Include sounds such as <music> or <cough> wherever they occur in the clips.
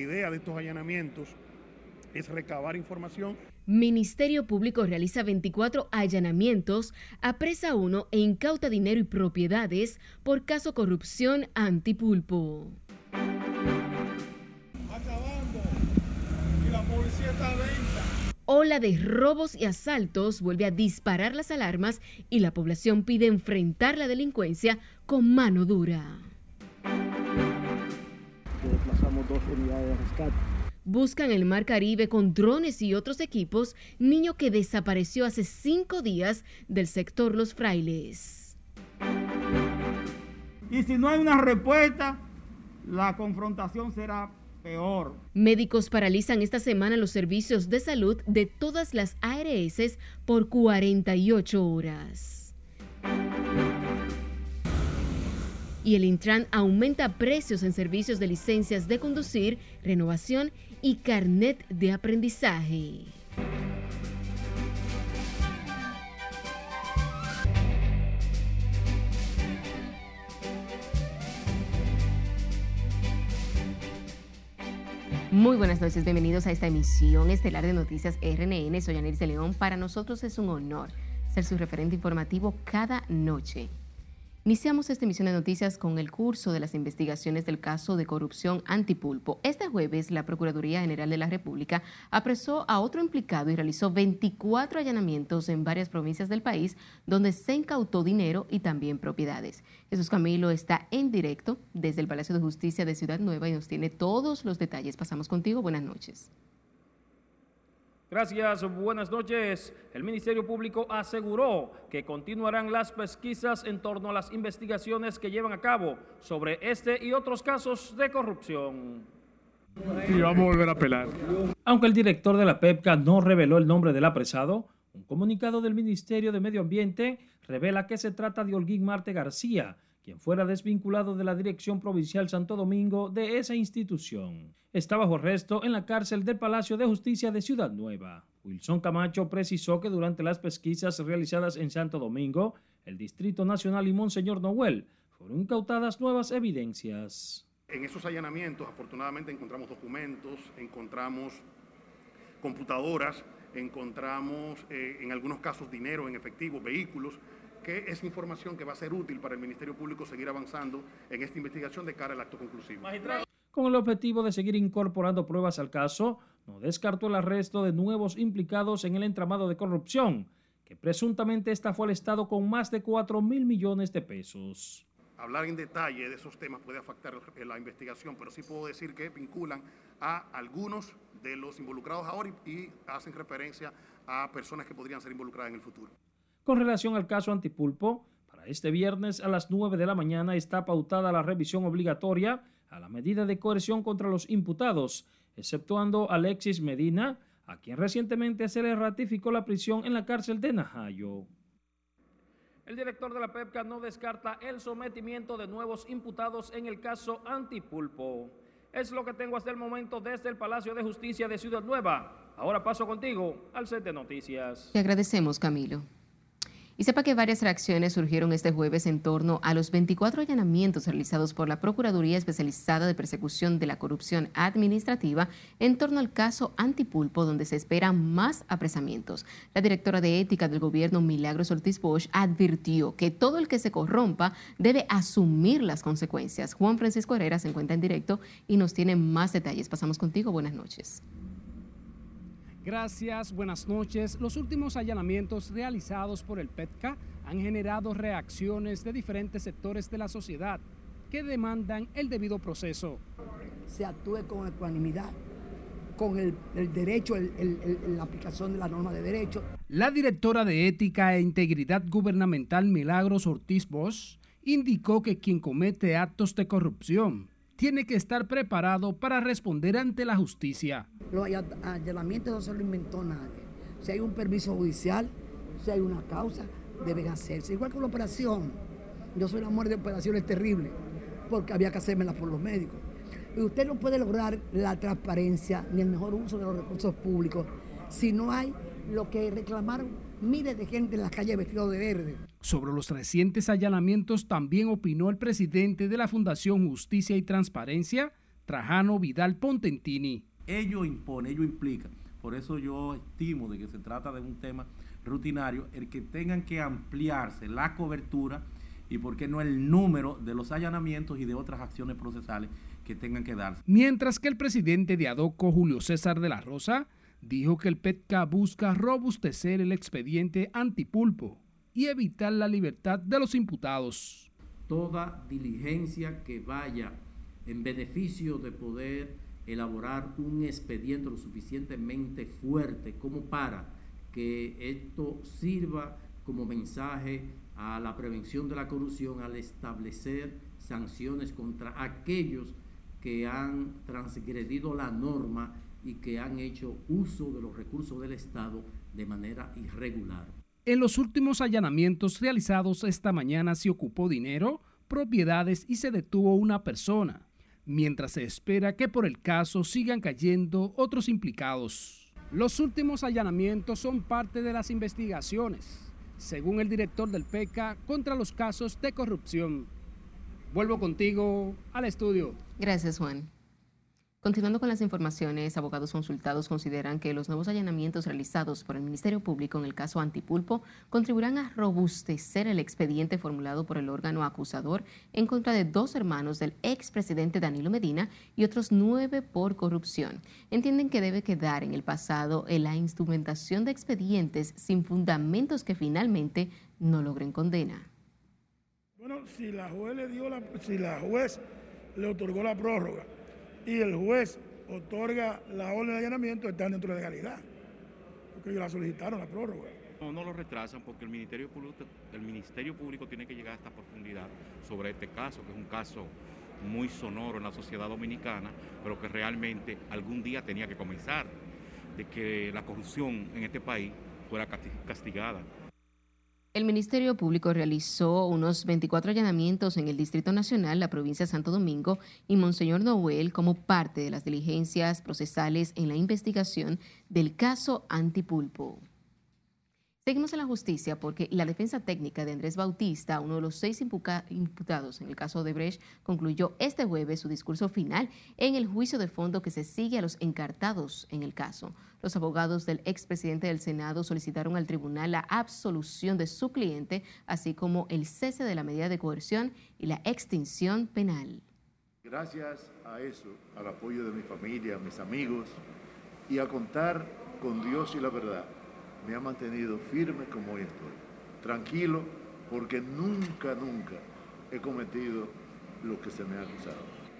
idea de estos allanamientos es recabar información. Ministerio Público realiza 24 allanamientos, apresa uno e incauta dinero y propiedades por caso corrupción antipulpo. Acabando. Y la policía está. Ola de robos y asaltos vuelve a disparar las alarmas y la población pide enfrentar la delincuencia con mano dura. Desplazamos dos unidades de rescate Buscan el Mar Caribe con drones y otros equipos niño que desapareció hace cinco días del sector Los Frailes. Y si no hay una respuesta, la confrontación será peor. Médicos paralizan esta semana los servicios de salud de todas las ARS por 48 horas. Y el Intran aumenta precios en servicios de licencias de conducir, renovación y carnet de aprendizaje. Muy buenas noches, bienvenidos a esta emisión estelar de Noticias RNN. Soy Anelis de León. Para nosotros es un honor ser su referente informativo cada noche. Iniciamos esta emisión de noticias con el curso de las investigaciones del caso de corrupción antipulpo. Este jueves, la Procuraduría General de la República apresó a otro implicado y realizó 24 allanamientos en varias provincias del país, donde se incautó dinero y también propiedades. Jesús Camilo está en directo desde el Palacio de Justicia de Ciudad Nueva y nos tiene todos los detalles. Pasamos contigo. Buenas noches. Gracias, buenas noches. El Ministerio Público aseguró que continuarán las pesquisas en torno a las investigaciones que llevan a cabo sobre este y otros casos de corrupción. Y vamos a volver a apelar. Aunque el director de la PEPCA no reveló el nombre del apresado, un comunicado del Ministerio de Medio Ambiente revela que se trata de Holguín Marte García, quien fuera desvinculado de la Dirección Provincial Santo Domingo de esa institución está bajo arresto en la cárcel del Palacio de Justicia de Ciudad Nueva. Wilson Camacho precisó que durante las pesquisas realizadas en Santo Domingo, el Distrito Nacional y Monseñor Noel fueron incautadas nuevas evidencias. En esos allanamientos, afortunadamente, encontramos documentos, encontramos computadoras, encontramos eh, en algunos casos dinero en efectivo, vehículos, que es información que va a ser útil para el Ministerio Público seguir avanzando en esta investigación de cara al acto conclusivo. Con el objetivo de seguir incorporando pruebas al caso, no descartó el arresto de nuevos implicados en el entramado de corrupción, que presuntamente estafó al Estado con más de 4 mil millones de pesos. Hablar en detalle de esos temas puede afectar la investigación, pero sí puedo decir que vinculan a algunos de los involucrados ahora y, hacen referencia a personas que podrían ser involucradas en el futuro. Con relación al caso Antipulpo, para este viernes a las 9 de la mañana está pautada la revisión obligatoria a la medida de coerción contra los imputados, exceptuando a Alexis Medina, a quien recientemente se le ratificó la prisión en la cárcel de Najayo. El director de la PEPCA no descarta el sometimiento de nuevos imputados en el caso Antipulpo. Es lo que tengo hasta el momento desde el Palacio de Justicia de Ciudad Nueva. Ahora paso contigo al set de noticias. Te agradecemos, Camilo. Y sepa que varias reacciones surgieron este jueves en torno a los 24 allanamientos realizados por la Procuraduría Especializada de Persecución de la Corrupción Administrativa en torno al caso Antipulpo, donde se esperan más apresamientos. La directora de Ética del Gobierno, Milagros Ortiz Bosch, advirtió que todo el que se corrompa debe asumir las consecuencias. Juan Francisco Herrera se encuentra en directo y nos tiene más detalles. Pasamos contigo. Buenas noches. Gracias, buenas noches. Los últimos allanamientos realizados por el PETCA han generado reacciones de diferentes sectores de la sociedad que demandan el debido proceso. Se actúe con ecuanimidad, con el, derecho, la aplicación de la norma de derecho. La directora de Ética e Integridad Gubernamental Milagros Ortiz Bosch indicó que quien comete actos de corrupción tiene que estar preparado para responder ante la justicia. Los allanamientos no se lo inventó nadie. Si hay un permiso judicial, si hay una causa, deben hacerse. Igual que la operación. Yo soy una muerte de operaciones terrible, porque había que hacérmela por los médicos. Y usted no puede lograr la transparencia ni el mejor uso de los recursos públicos si no hay lo que reclamaron miles de gente en las calles vestidos de verde. Sobre los recientes allanamientos también opinó el presidente de la Fundación Justicia y Transparencia, Trajano Vidal Pontentini. Ello impone, ello implica. Por eso yo estimo de que se trata de un tema rutinario, el que tengan que ampliarse la cobertura y por qué no el número de los allanamientos y de otras acciones procesales que tengan que darse. Mientras que el presidente de ADOCO, Julio César de la Rosa, dijo que el PETCA busca robustecer el expediente antipulpo y evitar la libertad de los imputados. Toda diligencia que vaya en beneficio de poder elaborar un expediente lo suficientemente fuerte como para que esto sirva como mensaje a la prevención de la corrupción al establecer sanciones contra aquellos que han transgredido la norma y que han hecho uso de los recursos del Estado de manera irregular. En los últimos allanamientos realizados esta mañana se ocupó dinero, propiedades y se detuvo una persona, mientras se espera que por el caso sigan cayendo otros implicados. Los últimos allanamientos son parte de las investigaciones, según el director del PECA, contra los casos de corrupción. Vuelvo contigo al estudio. Gracias, Juan. Continuando con las informaciones, abogados consultados consideran que los nuevos allanamientos realizados por el Ministerio Público en el caso Antipulpo contribuirán a robustecer el expediente formulado por el órgano acusador en contra de dos hermanos del expresidente Danilo Medina y otros nueve por corrupción. Entienden que debe quedar en el pasado en la instrumentación de expedientes sin fundamentos que finalmente no logren condena. Bueno, si la juez le dio la, si la juez le otorgó la prórroga y el juez otorga la orden de allanamiento, están dentro de legalidad, porque ellos la solicitaron, la prórroga. No, no lo retrasan porque el Ministerio, Público, el Ministerio Público tiene que llegar a esta profundidad sobre este caso, que es un caso muy sonoro en la sociedad dominicana, pero que realmente algún día tenía que comenzar, de que la corrupción en este país fuera castigada. El Ministerio Público realizó unos 24 allanamientos en el Distrito Nacional, la provincia de Santo Domingo y Monseñor Noel como parte de las diligencias procesales en la investigación del caso Antipulpo. Seguimos en la justicia porque la defensa técnica de Andrés Bautista, uno de los seis imputados en el caso de Brecht, concluyó este jueves su discurso final en el juicio de fondo que se sigue a los encartados en el caso. Los abogados del expresidente del Senado solicitaron al tribunal la absolución de su cliente, así como el cese de la medida de coerción y la extinción penal. Gracias a eso, al apoyo de mi familia, mis amigos y a contar con Dios y la verdad me ha mantenido firme como hoy estoy. Tranquilo, porque nunca, nunca he cometido lo que se me ha acusado.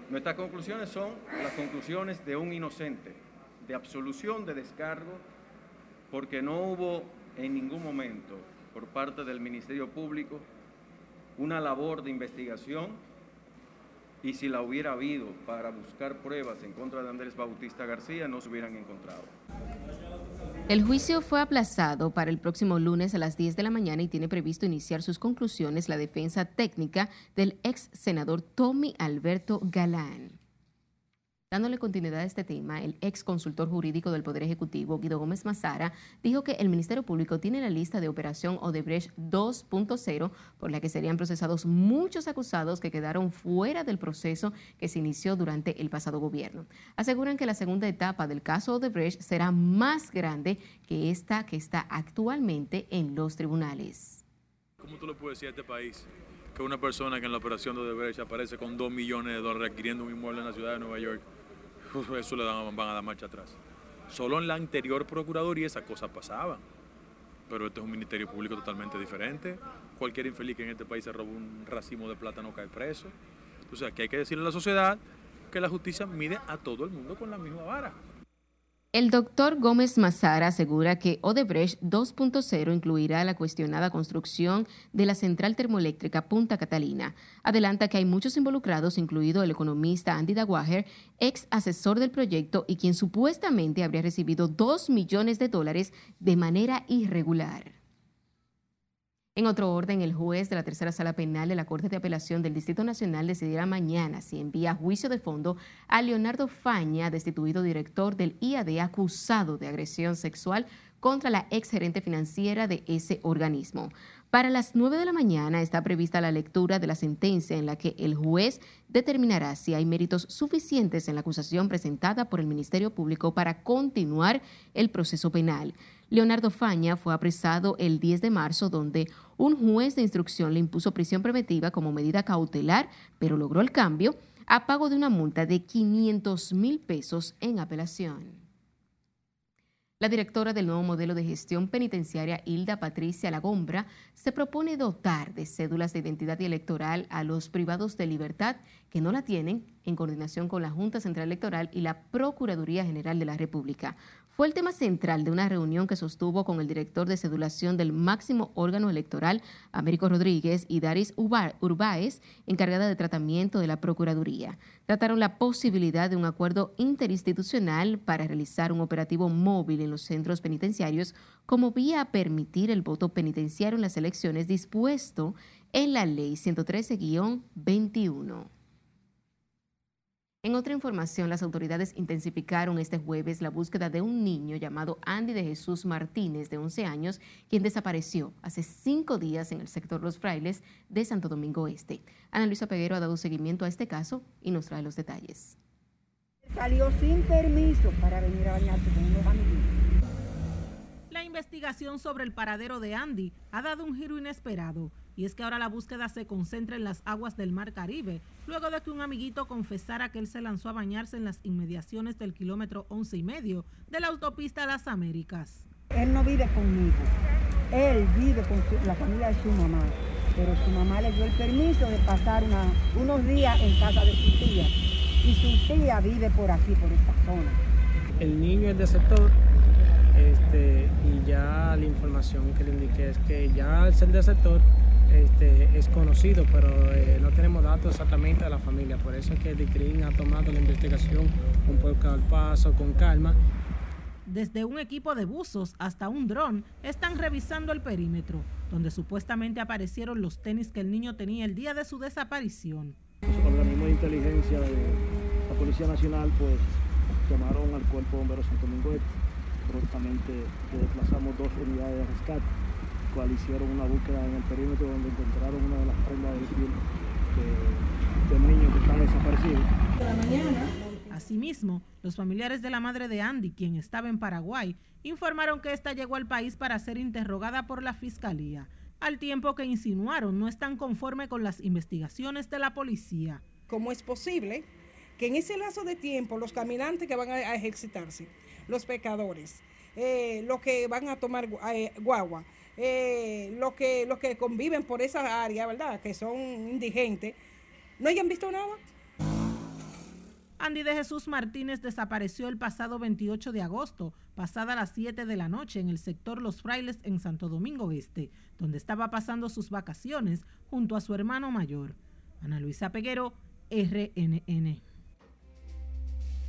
Nuestras conclusiones son las conclusiones de un inocente, de absolución, de descargo, porque no hubo en ningún momento por parte del Ministerio Público una labor de investigación y si la hubiera habido para buscar pruebas en contra de Andrés Bautista García no se hubieran encontrado. El juicio fue aplazado para el próximo lunes a las 10 de la mañana y tiene previsto iniciar sus conclusiones la defensa técnica del ex senador Tommy Alberto Galán. Dándole continuidad a este tema, el ex consultor jurídico del Poder Ejecutivo, Guido Gómez Mazara, dijo que el Ministerio Público tiene la lista de Operación Odebrecht 2.0, por la que serían procesados muchos acusados que quedaron fuera del proceso que se inició durante el pasado gobierno. Aseguran que la segunda etapa del caso Odebrecht será más grande que esta que está actualmente en los tribunales. ¿Cómo tú le puedes decir a este país que una persona que en la operación de Odebrecht aparece con 2 millones de dólares adquiriendo un inmueble en la ciudad de Nueva York? Eso le van a dar marcha atrás. Solo en la anterior Procuraduría esas cosas pasaban. Pero este es un ministerio público totalmente diferente. Cualquier infeliz que en este país se roba un racimo de plata no cae preso. O sea, que hay que decirle a la sociedad que la justicia mide a todo el mundo con la misma vara. El doctor Gómez Mazara asegura que Odebrecht 2.0 incluirá la cuestionada construcción de la central termoeléctrica Punta Catalina. Adelanta que hay muchos involucrados, incluido el economista Andy Dawager, ex asesor del proyecto y quien supuestamente habría recibido 2 millones de dólares de manera irregular. En otro orden, el juez de la tercera sala penal de la Corte de Apelación del Distrito Nacional decidirá mañana si envía juicio de fondo a Leonardo Faña, destituido director del IAD acusado de agresión sexual contra la ex gerente financiera de ese organismo. Para las 9 de la mañana está prevista la lectura de la sentencia en la que el juez determinará si hay méritos suficientes en la acusación presentada por el Ministerio Público para continuar el proceso penal. Leonardo Faña fue apresado el 10 de marzo, donde un juez de instrucción le impuso prisión preventiva como medida cautelar, pero logró el cambio a pago de una multa de 500 mil pesos en apelación. La directora del nuevo modelo de gestión penitenciaria, Hilda Patricia Lagombra, se propone dotar de cédulas de identidad electoral a los privados de libertad que no la tienen, en coordinación con la Junta Central Electoral y la Procuraduría General de la República fue el tema central de una reunión que sostuvo con el director de cedulación del máximo órgano electoral, Américo Rodríguez, y Daris Urbáez, encargada de tratamiento de la Procuraduría. Trataron la posibilidad de un acuerdo interinstitucional para realizar un operativo móvil en los centros penitenciarios como vía a permitir el voto penitenciario en las elecciones dispuesto en la Ley 113-21. En otra información, las autoridades intensificaron este jueves la búsqueda de un niño llamado Andy de Jesús Martínez, de 11 años, quien desapareció hace cinco días en el sector Los Frailes de Santo Domingo Este. Ana Luisa Peguero ha dado seguimiento a este caso y nos trae los detalles. Salió sin permiso para venir a bañarse con unos amiguitos. La investigación sobre el paradero de Andy ha dado un giro inesperado y es que ahora la búsqueda se concentra en las aguas del Mar Caribe, luego de que un amiguito confesara que él se lanzó a bañarse en las inmediaciones del kilómetro 11 y medio de la autopista Las Américas. Él no vive conmigo, él vive con la familia de su mamá, pero su mamá le dio el permiso de pasar unos días en casa de su tía y su tía vive por aquí, por esta zona. El niño es de sector este, y ya la información que le indiqué es que ya al ser de sector este, es conocido, pero eh, no tenemos datos exactamente de la familia. Por eso es que el DICRIN ha tomado la investigación un poco al paso, con calma. Desde un equipo de buzos hasta un dron están revisando el perímetro, donde supuestamente aparecieron los tenis que el niño tenía el día de su desaparición. Los organismos de inteligencia de la Policía Nacional pues llamaron al Cuerpo de Bomberos Santo Domingo Prontamente desplazamos dos unidades de rescate cual hicieron una búsqueda en el perímetro donde encontraron una de las prendas del piel del niño que estaba desaparecido. Asimismo, los familiares de la madre de Andy, quien estaba en Paraguay, informaron que ésta llegó al país para ser interrogada por la fiscalía, al tiempo que insinuaron no están conforme con las investigaciones de la policía. ¿Cómo es posible que en ese lazo de tiempo los caminantes que van a ejercitarse, los pecadores, eh, los que van a tomar eh, guagua, eh, los, que, los que conviven por esa área, ¿verdad? Que son indigentes, no hayan visto nada. Andy de Jesús Martínez desapareció el pasado 28 de agosto, pasada las 7 de la noche, en el sector Los Frailes en Santo Domingo Este, donde estaba pasando sus vacaciones junto a su hermano mayor. Ana Luisa Peguero, RNN.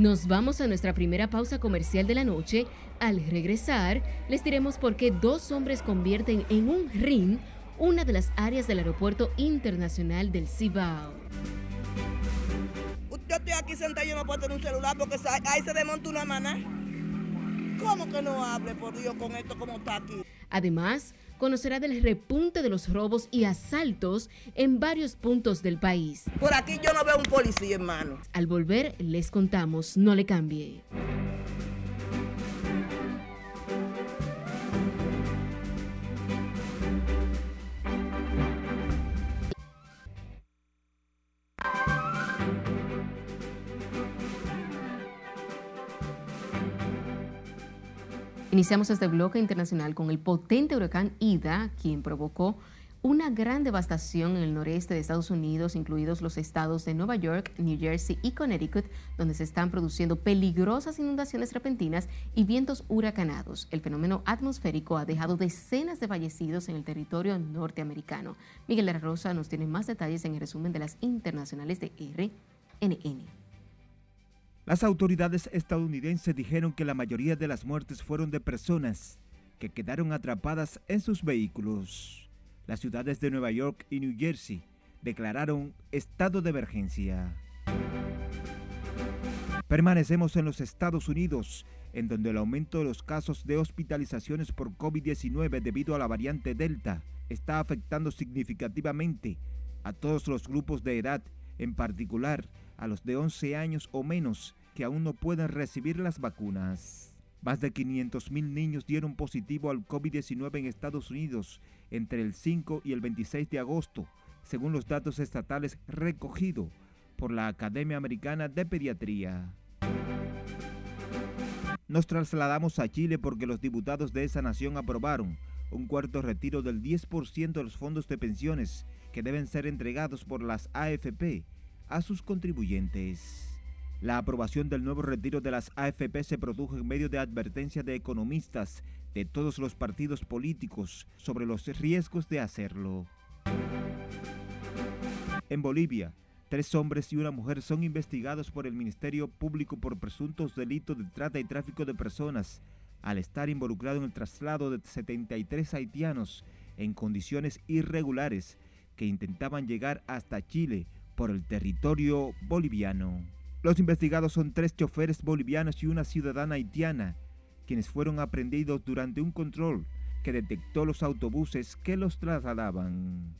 Nos vamos a nuestra primera pausa comercial de la noche. Al regresar, les diremos por qué dos hombres convierten en un ring una de las áreas del Aeropuerto Internacional del Cibao. Yo estoy aquí sentado y no puedo tener un celular porque ahí se desmonta una maná. ¿Cómo que no hable, por Dios, con esto como está aquí? Además, conocerá del repunte de los robos y asaltos en varios puntos del país. Por aquí yo no veo un policía, hermano. Al volver, les contamos, no le cambie. Iniciamos este bloque internacional con el potente huracán Ida, quien provocó una gran devastación en el noreste de Estados Unidos, incluidos los estados de Nueva York, New Jersey y Connecticut, donde se están produciendo peligrosas inundaciones repentinas y vientos huracanados. El fenómeno atmosférico ha dejado decenas de fallecidos en el territorio norteamericano. Miguel Rosa nos tiene más detalles en el resumen de las internacionales de RNN. Las autoridades estadounidenses dijeron que la mayoría de las muertes fueron de personas que quedaron atrapadas en sus vehículos las ciudades de Nueva York y New Jersey declararon estado de emergencia. Permanecemos en los Estados Unidos, en donde el aumento de los casos de hospitalizaciones por COVID-19 debido a la variante Delta está afectando significativamente a todos los grupos de edad, en particular a los de 11 años o menos que aún no pueden recibir las vacunas. Más de 500.000 niños dieron positivo al COVID-19 en Estados Unidos entre el 5 y el 26 de agosto, según los datos estatales recogidos por la Academia Americana de Pediatría. Nos trasladamos a Chile porque los diputados de esa nación aprobaron un cuarto retiro del 10% de los fondos de pensiones que deben ser entregados por las AFP a sus contribuyentes. La aprobación del nuevo retiro de las AFP se produjo en medio de advertencias de economistas de todos los partidos políticos sobre los riesgos de hacerlo. En Bolivia, tres hombres y una mujer son investigados por el Ministerio Público por presuntos delitos de trata y tráfico de personas al estar involucrado en el traslado de 73 haitianos en condiciones irregulares que intentaban llegar hasta Chile por el territorio boliviano. Los investigados son tres choferes bolivianos y una ciudadana haitiana, quienes fueron aprendidos durante un control que detectó los autobuses que los trasladaban.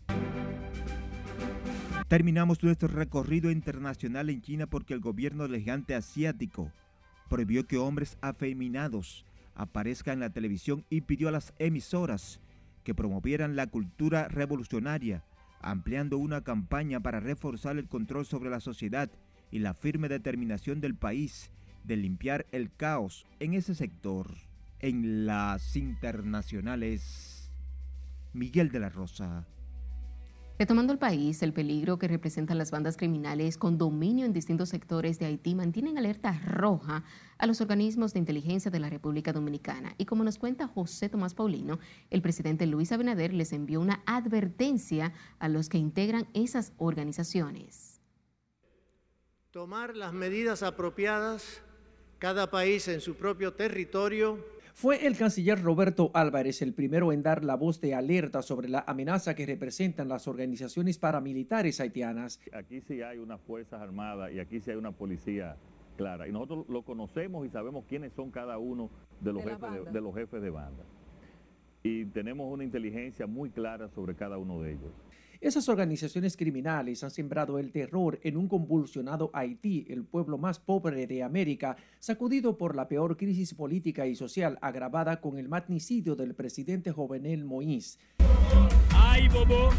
Terminamos nuestro recorrido internacional en China porque el gobierno del gigante asiático prohibió que hombres afeminados aparezcan en la televisión y pidió a las emisoras que promovieran la cultura revolucionaria, ampliando una campaña para reforzar el control sobre la sociedad y la firme determinación del país de limpiar el caos en ese sector. En las internacionales, Miguel de la Rosa. Retomando el país, el peligro que representan las bandas criminales con dominio en distintos sectores de Haití mantienen alerta roja a los organismos de inteligencia de la República Dominicana. Y como nos cuenta José Tomás Paulino, el presidente Luis Abinader les envió una advertencia a los que integran esas organizaciones tomar las medidas apropiadas, cada país en su propio territorio. Fue el canciller Roberto Álvarez el primero en dar la voz de alerta sobre la amenaza que representan las organizaciones paramilitares haitianas. Aquí sí hay una Fuerzas Armadas y aquí sí hay una policía clara. Y nosotros lo conocemos y sabemos quiénes son cada uno de los, jefes, de los jefes de banda. Y tenemos una inteligencia muy clara sobre cada uno de ellos. Esas organizaciones criminales han sembrado el terror en un convulsionado Haití, el pueblo más pobre de América, sacudido por la peor crisis política y social agravada con el magnicidio del presidente Jovenel Moïse. ¡Ay, bobo!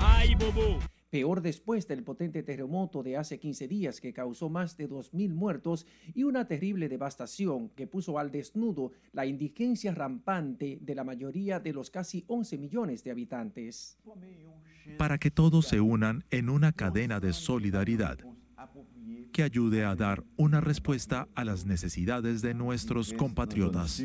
¡Ay, bobo! Peor después del potente terremoto de hace 15 días que causó más de 2.000 muertos y una terrible devastación que puso al desnudo la indigencia rampante de la mayoría de los casi 11 millones de habitantes. Para que todos se unan en una cadena de solidaridad que ayude a dar una respuesta a las necesidades de nuestros compatriotas.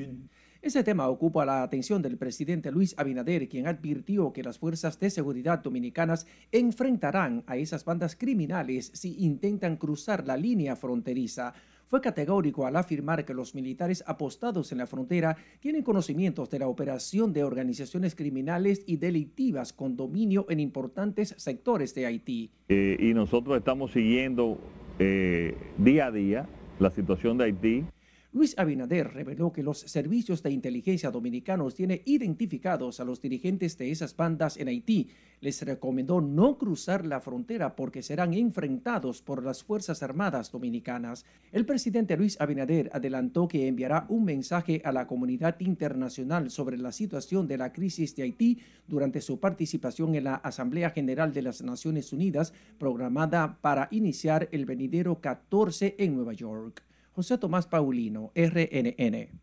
Ese tema ocupa la atención del presidente Luis Abinader, quien advirtió que las fuerzas de seguridad dominicanas enfrentarán a esas bandas criminales si intentan cruzar la línea fronteriza. Fue categórico al afirmar que los militares apostados en la frontera tienen conocimientos de la operación de organizaciones criminales y delictivas con dominio en importantes sectores de Haití. Eh, y nosotros estamos siguiendo eh, día a día la situación de Haití. Luis Abinader reveló que los servicios de inteligencia dominicanos tienen identificados a los dirigentes de esas bandas en Haití. Les recomendó no cruzar la frontera porque serán enfrentados por las Fuerzas Armadas Dominicanas. El presidente Luis Abinader adelantó que enviará un mensaje a la comunidad internacional sobre la situación de la crisis de Haití durante su participación en la Asamblea General de las Naciones Unidas programada para iniciar el venidero 14 en Nueva York. José Tomás Paulino, RNN.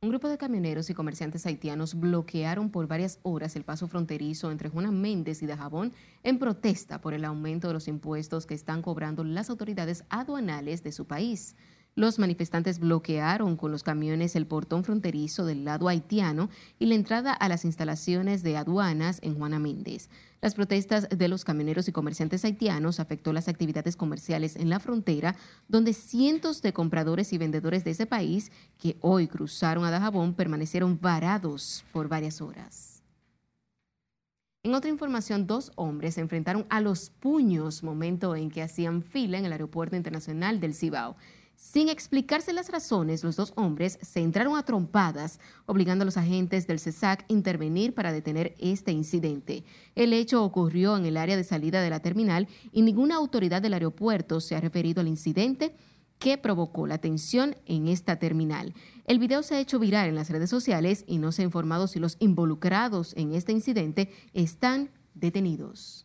Un grupo de camioneros y comerciantes haitianos bloquearon por varias horas el paso fronterizo entre Juana Méndez y Dajabón en protesta por el aumento de los impuestos que están cobrando las autoridades aduanales de su país. Los manifestantes bloquearon con los camiones el portón fronterizo del lado haitiano y la entrada a las instalaciones de aduanas en Juana Méndez. Las protestas de los camioneros y comerciantes haitianos afectó las actividades comerciales en la frontera, donde cientos de compradores y vendedores de ese país que hoy cruzaron a Dajabón permanecieron varados por varias horas. En otra información, dos hombres se enfrentaron a los puños momento en que hacían fila en el Aeropuerto Internacional del Cibao. Sin explicarse las razones, los dos hombres se entraron a trompadas, obligando a los agentes del CESAC a intervenir para detener este incidente. El hecho ocurrió en el área de salida de la terminal y ninguna autoridad del aeropuerto se ha referido al incidente que provocó la tensión en esta terminal. El video se ha hecho viral en las redes sociales y no se ha informado si los involucrados en este incidente están detenidos.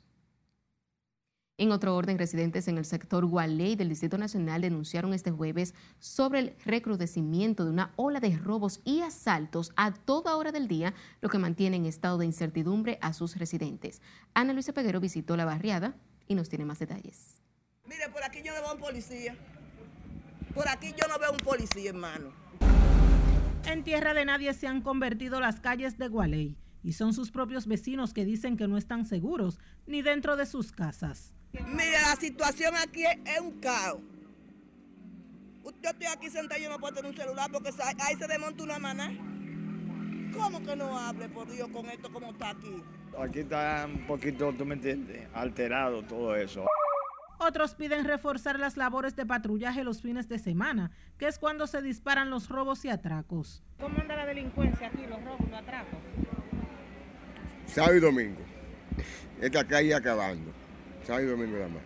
En otro orden, residentes en el sector Gualey del Distrito Nacional denunciaron este jueves sobre el recrudecimiento de una ola de robos y asaltos a toda hora del día, lo que mantiene en estado de incertidumbre a sus residentes. Ana Luisa Peguero visitó la barriada y nos tiene más detalles. Mire, por aquí yo no veo un policía. Por aquí yo no veo un policía, hermano. En tierra de nadie se han convertido las calles de Gualey y son sus propios vecinos que dicen que no están seguros ni dentro de sus casas. Mira, la situación aquí es, un caos. Yo estoy aquí sentado y yo no puedo tener un celular porque ahí se desmonta una maná. ¿Cómo que no hable, por Dios, con esto como está aquí? Aquí está un poquito, tú me entiendes, alterado todo eso. Otros piden reforzar las labores de patrullaje los fines de semana, que es cuando se disparan los robos y atracos. ¿Cómo anda la delincuencia aquí, los robos, los atracos? Sábado y domingo. Esta calle acabando sábado y domingo nada más.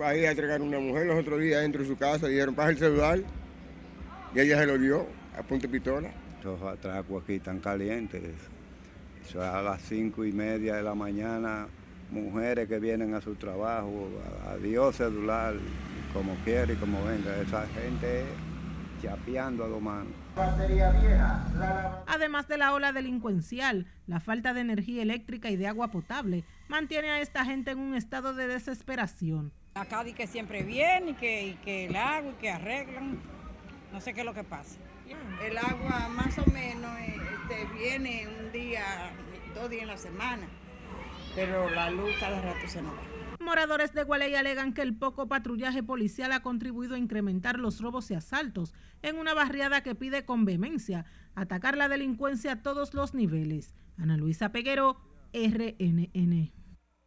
Ahí a entregar una mujer los otros días dentro de su casa, dijeron, pasa el celular, y ella se lo dio a punto de pistola. Esos atracos aquí tan calientes, eso a las cinco y media de la mañana, mujeres que vienen a su trabajo, adiós celular, como quiere y como venga, esa gente chapeando a dos manos. Además de la ola delincuencial, la falta de energía eléctrica y de agua potable mantiene a esta gente en un estado de desesperación. Acá di que siempre viene y que, que el agua y que arreglan. No sé qué es lo que pasa. El agua más o menos este, viene un día, dos días en la semana, pero la luz cada rato se nos va. Moradores de Gualey alegan que el poco patrullaje policial ha contribuido a incrementar los robos y asaltos en una barriada que pide con vehemencia atacar la delincuencia a todos los niveles. Ana Luisa Peguero, RNN.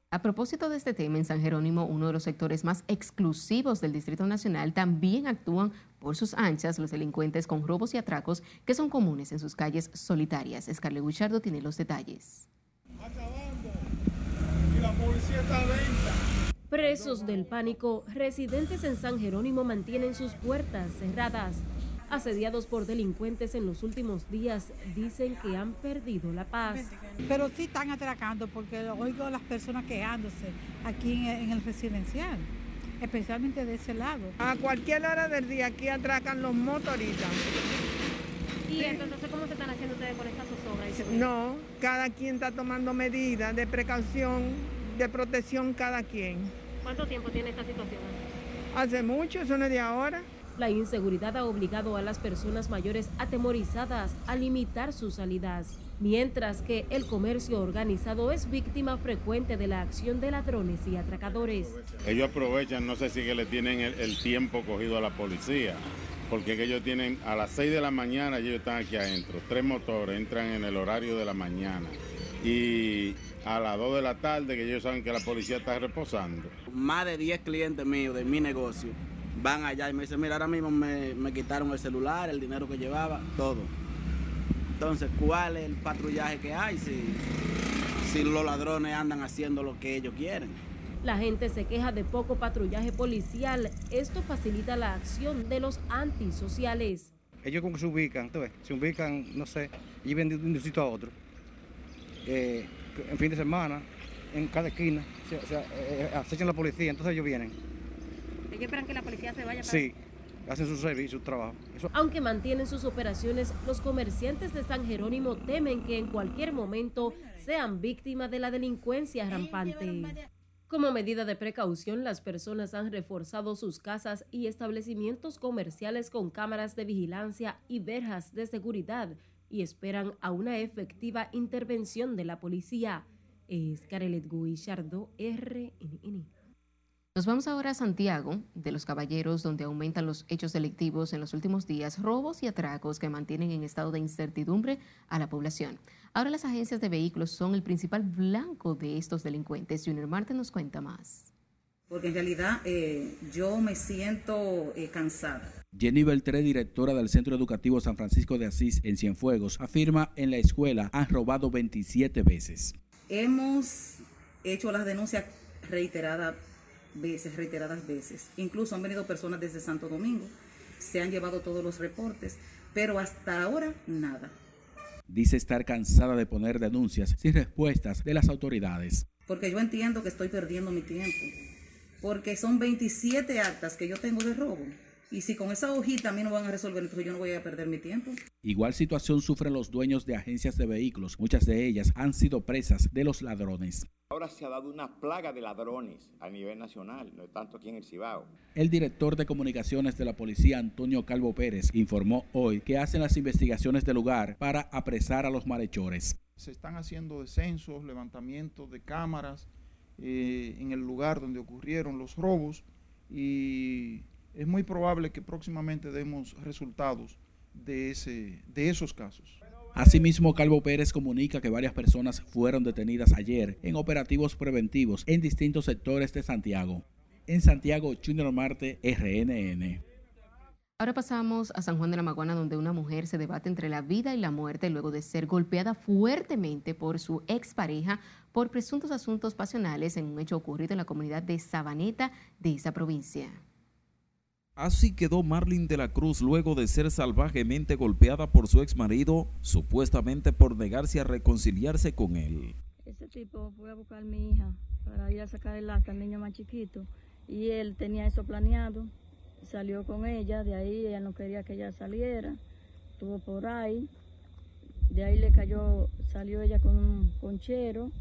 A propósito de este tema, en San Jerónimo, uno de los sectores más exclusivos del Distrito Nacional, también actúan por sus anchas los delincuentes con robos y atracos que son comunes en sus calles solitarias. Scarlett Guichardo tiene los detalles. Y la policía está Presos del pánico, residentes en San Jerónimo mantienen sus puertas cerradas. Asediados por delincuentes en los últimos días, dicen que han perdido la paz. Pero sí están atracando porque oigo a las personas quejándose aquí en el residencial, especialmente de ese lado. A cualquier hora del día aquí atracan los motoristas. ¿Y entonces cómo se están haciendo ustedes con esta zozobra? No, cada quien está tomando medidas de precaución, de protección cada quien. ¿Cuánto tiempo tiene esta situación? Hace mucho, eso no es de ahora. La inseguridad ha obligado a las personas mayores atemorizadas a limitar sus salidas, mientras que el comercio organizado es víctima frecuente de la acción de ladrones y atracadores. Ellos aprovechan, no sé si que le tienen el, tiempo cogido a la policía, porque ellos tienen a las 6 de la mañana, ellos están aquí adentro, tres motores entran en el horario de la mañana y a las 2 de la tarde, que ellos saben que la policía está reposando. Más de 10 clientes míos de mi negocio van allá y me dicen, mira, ahora mismo me, quitaron el celular, el dinero que llevaba, todo. Entonces, ¿cuál es el patrullaje que hay si, si los ladrones andan haciendo lo que ellos quieren? La gente se queja de poco patrullaje policial. Esto facilita la acción de los antisociales. Ellos como se ubican, se ubican, no sé, y ven de un sitio a otro. Eh, en fin de semana, en cada esquina, se, se, eh, acechan la policía, entonces ellos vienen. ¿Ellos esperan que la policía se vaya? Sí, hacen su servicio, su trabajo. Aunque mantienen sus operaciones, los comerciantes de San Jerónimo temen que en cualquier momento sean víctimas de la delincuencia rampante. Como medida de precaución, las personas han reforzado sus casas y establecimientos comerciales con cámaras de vigilancia y verjas de seguridad y esperan a una efectiva intervención de la policía. Es Carelet Guillardo, RNN. Nos vamos ahora a Santiago de los Caballeros, donde aumentan los hechos delictivos en los últimos días, robos y atracos que mantienen en estado de incertidumbre a la población. Ahora las agencias de vehículos son el principal blanco de estos delincuentes. Junior Marte nos cuenta más. Porque en realidad eh, yo me siento eh, cansada. Jenny Beltré, directora del Centro Educativo San Francisco de Asís en Cienfuegos, afirma en la escuela han robado 27 veces. Hemos hecho las denuncias reiteradas veces, reiteradas veces. Incluso han venido personas desde Santo Domingo, se han llevado todos los reportes, pero hasta ahora nada. Dice estar cansada de poner denuncias sin respuestas de las autoridades. Porque yo entiendo que estoy perdiendo mi tiempo, porque son 27 actas que yo tengo de robo y si con esa hojita a mí no van a resolver, entonces yo no voy a perder mi tiempo. Igual situación sufren los dueños de agencias de vehículos. Muchas de ellas han sido presas de los ladrones. Ahora se ha dado una plaga de ladrones a nivel nacional, no tanto aquí en el Cibao. El director de comunicaciones de la policía, Antonio Calvo Pérez, informó hoy que hacen las investigaciones del lugar para apresar a los malhechores. Se están haciendo descensos, levantamientos de cámaras eh, en el lugar donde ocurrieron los robos y es muy probable que próximamente demos resultados de, ese, de esos casos. Asimismo, Calvo Pérez comunica que varias personas fueron detenidas ayer en operativos preventivos en distintos sectores de Santiago. En Santiago, Junior Marte, RNN. Ahora pasamos a San Juan de la Maguana, donde una mujer se debate entre la vida y la muerte luego de ser golpeada fuertemente por su expareja por presuntos asuntos pasionales en un hecho ocurrido en la comunidad de Sabaneta de esa provincia. Así quedó Marlene de la Cruz luego de ser salvajemente golpeada por su ex marido, supuestamente por negarse a reconciliarse con él. Ese tipo fue a buscar a mi hija para ir a sacar el acta al niño más chiquito y él tenía eso planeado. Salió con ella, de ahí ella no quería que ella saliera, estuvo por ahí, de ahí le cayó, salió ella con un conchero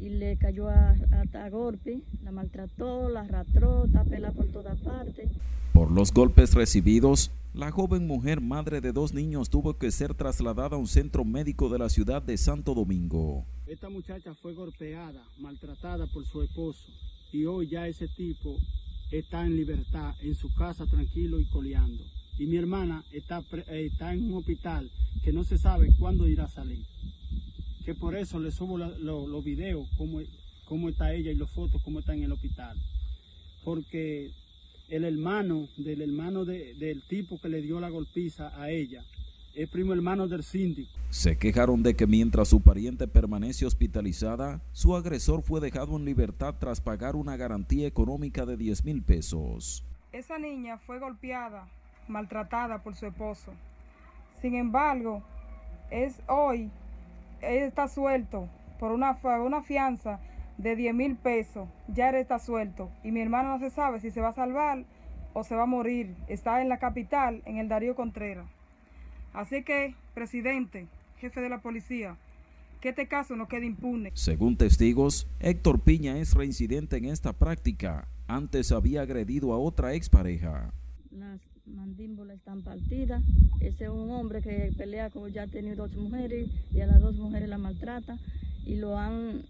y le cayó a, a, golpe, la maltrató, la arrastró, tapela por todas partes. Por los golpes recibidos, la joven mujer madre de dos niños tuvo que ser trasladada a un centro médico de la ciudad de Santo Domingo. Esta muchacha fue golpeada, maltratada por su esposo y hoy ya ese tipo está en libertad, en su casa tranquilo y coleando. Y mi hermana está, está en un hospital que no se sabe cuándo irá a salir que por eso le subo los videos, cómo, cómo está ella y las fotos, cómo está en el hospital. Porque el hermano del hermano del tipo que le dio la golpiza a ella es primo hermano del síndico. Se quejaron de que mientras su pariente permanece hospitalizada, su agresor fue dejado en libertad tras pagar una garantía económica de 10 mil pesos. Esa niña fue golpeada, maltratada por su esposo. Sin embargo, es hoy él está suelto por una, una fianza de 10 mil pesos, ya él está suelto. Y mi hermano no se sabe si se va a salvar o se va a morir. Está en la capital, en el Darío Contreras. Así que, presidente, jefe de la policía, que este caso no quede impune. Según testigos, Héctor Piña es reincidente en esta práctica. Antes había agredido a otra expareja mandíbulas están partidas. Ese es un hombre que pelea como ya ha tenido dos mujeres y a las dos mujeres la maltrata y lo han,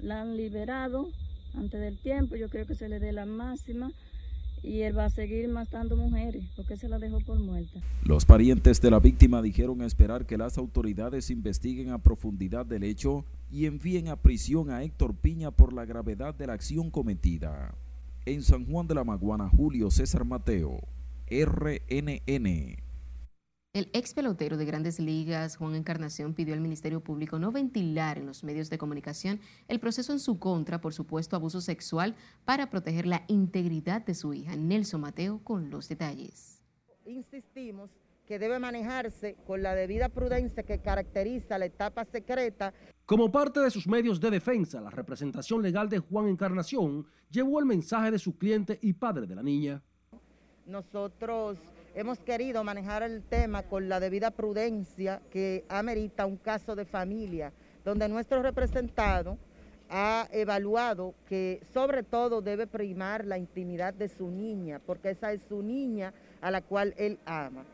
la han liberado antes del tiempo. Yo creo que se le dé la máxima y él va a seguir matando mujeres porque se la dejó por muerta. Los parientes de la víctima dijeron esperar que las autoridades investiguen a profundidad del hecho y envíen a prisión a Héctor Piña por la gravedad de la acción cometida. En San Juan de la Maguana, Julio César Mateo. RNN. El ex pelotero de grandes ligas, Juan Encarnación, pidió al Ministerio Público no ventilar en los medios de comunicación el proceso en su contra por supuesto abuso sexual para proteger la integridad de su hija. Nelson Mateo con los detalles. Insistimos que debe manejarse con la debida prudencia que caracteriza la etapa secreta. Como parte de sus medios de defensa, la representación legal de Juan Encarnación llevó el mensaje de su cliente y padre de la niña nosotros hemos querido manejar el tema con la debida prudencia que amerita un caso de familia, donde nuestro representado ha evaluado que sobre todo debe primar la intimidad de su niña, porque esa es su niña a la cual él ama.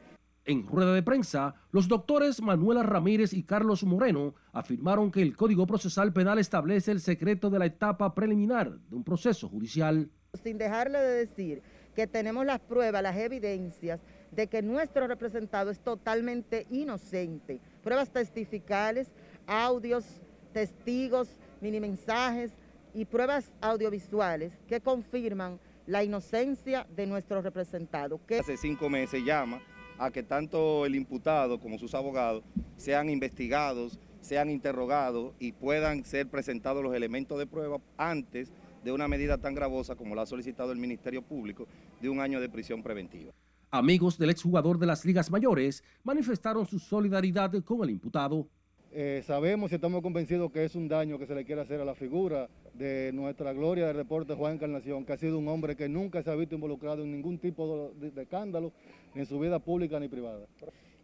En rueda de prensa, los doctores Manuela Ramírez y Carlos Moreno afirmaron que el Código Procesal Penal establece el secreto de la etapa preliminar de un proceso judicial. Sin dejarle de decir que tenemos las pruebas, las evidencias de que nuestro representado es totalmente inocente. Pruebas testificales, audios, testigos, mini mensajes y pruebas audiovisuales que confirman la inocencia de nuestro representado. Que Hace cinco meses llama a que tanto el imputado como sus abogados sean investigados, sean interrogados y puedan ser presentados los elementos de prueba antes de una medida tan gravosa como la ha solicitado el Ministerio Público de un año de prisión preventiva. Amigos del exjugador de las ligas mayores manifestaron su solidaridad con el imputado. Eh, sabemos y estamos convencidos que es un daño que se le quiere hacer a la figura de nuestra gloria del deporte Juan Encarnación, que ha sido un hombre que nunca se ha visto involucrado en ningún tipo de, de escándalo, ni en su vida pública ni privada.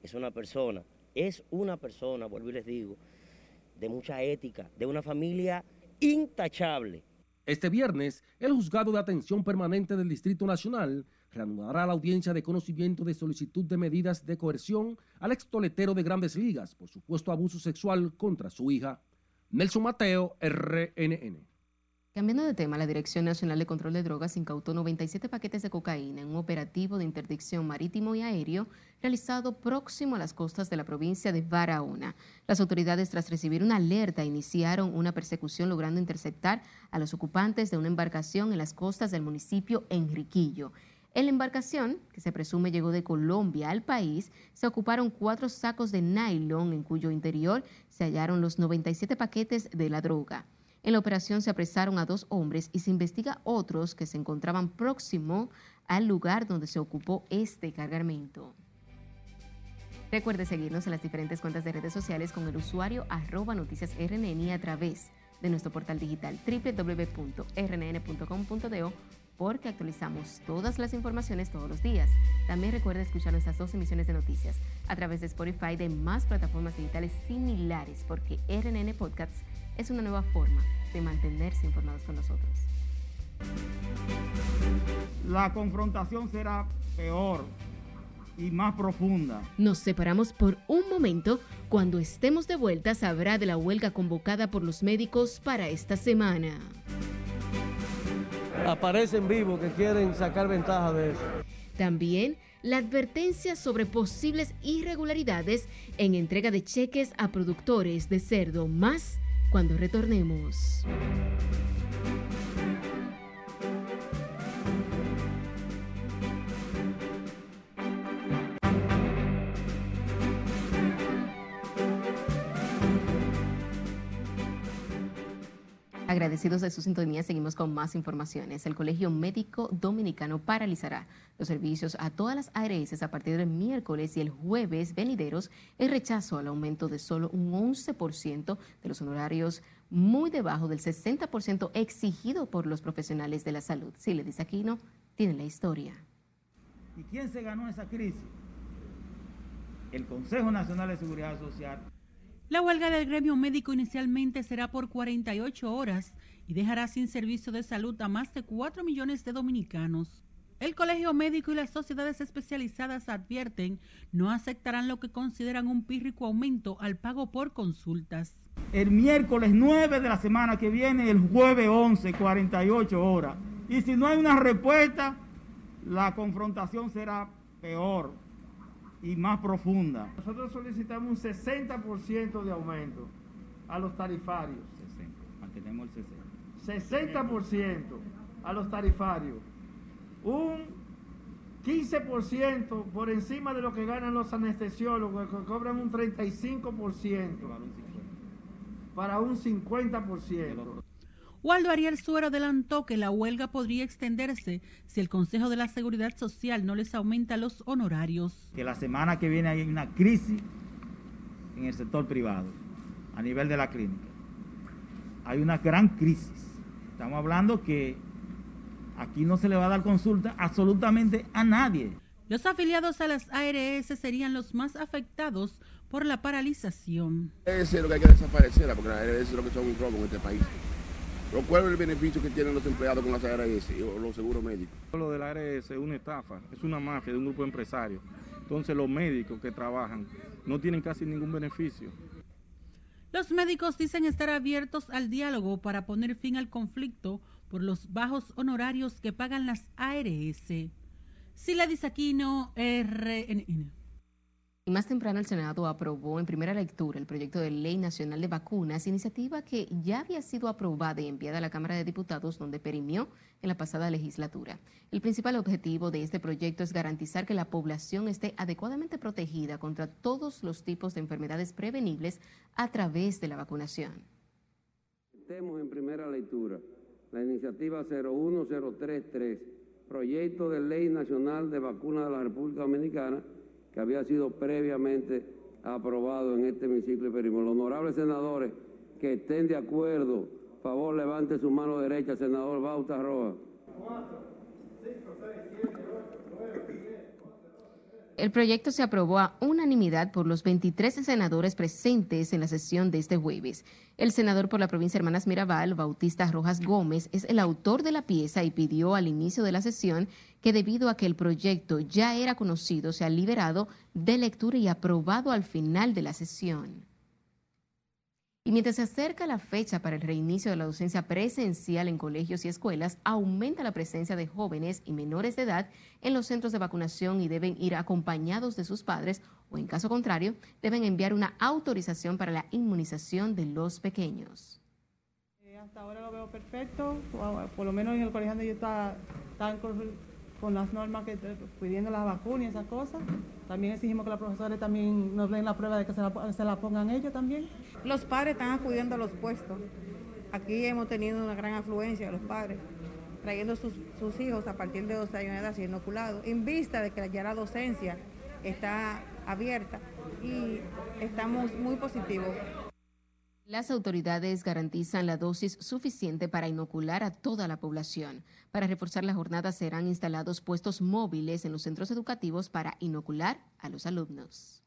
Es una persona, es una persona, vuelvo y les digo, de mucha ética, de una familia intachable. Este viernes, el juzgado de atención permanente del Distrito Nacional reanudará la audiencia de conocimiento de solicitud de medidas de coerción al extoletero de grandes ligas por supuesto abuso sexual contra su hija. Nelson Mateo, RNN. Cambiando de tema, la Dirección Nacional de Control de Drogas incautó 97 paquetes de cocaína en un operativo de interdicción marítimo y aéreo realizado próximo a las costas de la provincia de Barahona. Las autoridades, tras recibir una alerta, iniciaron una persecución logrando interceptar a los ocupantes de una embarcación en las costas del municipio Enriquillo. En la embarcación, que se presume llegó de Colombia al país, se ocuparon cuatro sacos de nylon en cuyo interior se hallaron los 97 paquetes de la droga. En la operación se apresaron a dos hombres y se investiga otros que se encontraban próximo al lugar donde se ocupó este cargamento. Recuerde seguirnos en las diferentes cuentas de redes sociales con el usuario arroba y a través de nuestro portal digital www.rnn.com.do porque actualizamos todas las informaciones todos los días. También recuerde escuchar nuestras dos emisiones de noticias a través de Spotify de más plataformas digitales similares porque RNN Podcasts es una nueva forma de mantenerse informados con nosotros. La confrontación será peor y más profunda. Nos separamos por un momento. Cuando estemos de vuelta sabrá de la huelga convocada por los médicos para esta semana. Aparecen vivos que quieren sacar ventaja de eso. También la advertencia sobre posibles irregularidades en entrega de cheques a productores de cerdo más cuando retornemos. Agradecidos de su sintonía, seguimos con más informaciones. El Colegio Médico Dominicano paralizará los servicios a todas las ARS a partir del miércoles y el jueves venideros en rechazo al aumento de solo un 11% de los honorarios, muy debajo del 60% exigido por los profesionales de la salud. Si le dice Aquino, tiene la historia. ¿Y quién se ganó esa crisis? El Consejo Nacional de Seguridad Social la huelga del gremio médico inicialmente será por 48 horas y dejará sin servicio de salud a más de 4 millones de dominicanos. El Colegio Médico y las sociedades especializadas advierten no aceptarán lo que consideran un pírrico aumento al pago por consultas. El miércoles 9 de la semana que viene, el jueves 11, 48 horas. Y si no hay una respuesta, la confrontación será peor y más profunda. Nosotros solicitamos un 60% de aumento a los tarifarios. 60, mantenemos el 60. 60% a los tarifarios. Un 15% por encima de lo que ganan los anestesiólogos, que cobran un 35%. Para un 50%. Waldo Ariel Suero adelantó que la huelga podría extenderse si el Consejo de la Seguridad Social no les aumenta los honorarios. Que la semana que viene hay una crisis en el sector privado, a nivel de la clínica. Hay una gran crisis. Estamos hablando que Aquí no se le va a dar consulta absolutamente a nadie. Los afiliados a las ARS serían los más afectados por la paralización. Es lo que hay que desaparecer, porque las ARS es lo que son un robo en este país. ¿Cuál es el beneficio que tienen los empleados con las ARS o los seguros médicos? Lo de la ARS es una estafa, es una mafia de un grupo de empresarios. Entonces los médicos que trabajan no tienen casi ningún beneficio. Los médicos dicen estar abiertos al diálogo para poner fin al conflicto por los bajos honorarios que pagan las ARS. Sila Disaquino, RNN. Más temprano el Senado aprobó en primera lectura el proyecto de ley nacional de vacunas, iniciativa que ya había sido aprobada y enviada a la Cámara de Diputados, donde perimió en la pasada legislatura. El principal objetivo de este proyecto es garantizar que la población esté adecuadamente protegida contra todos los tipos de enfermedades prevenibles a través de la vacunación. Estemos en primera lectura la iniciativa 01033, proyecto de ley nacional de vacunas de la República Dominicana, que había sido previamente aprobado en este hemiciclo y perimos. Los honorables senadores que estén de acuerdo, favor levante su mano derecha, senador Bauta Roja. El proyecto se aprobó a unanimidad por los 23 senadores presentes en la sesión de este jueves. El senador por la provincia Hermanas Mirabal, Bautista Rojas Gómez, es el autor de la pieza y pidió al inicio de la sesión que debido a que el proyecto ya era conocido, sea liberado de lectura y aprobado al final de la sesión. Y mientras se acerca la fecha para el reinicio de la docencia presencial en colegios y escuelas, aumenta la presencia de jóvenes y menores de edad en los centros de vacunación y deben ir acompañados de sus padres o en caso contrario, deben enviar una autorización para la inmunización de los pequeños. Eh, hasta ahora lo veo perfecto, por lo menos en el colegio donde yo estaba, con las normas que pidiendo las vacunas y esas cosas. También exigimos que los profesores también nos den la prueba de que se la, se la pongan ellos también. Los padres están acudiendo a los puestos. Aquí hemos tenido una gran afluencia de los padres, trayendo sus, sus hijos a partir de 12 años de edad inoculados, en vista de que ya la docencia está abierta y estamos muy positivos las autoridades garantizan la dosis suficiente para inocular a toda la población. Para reforzar la jornada serán instalados puestos móviles en los centros educativos para inocular a los alumnos.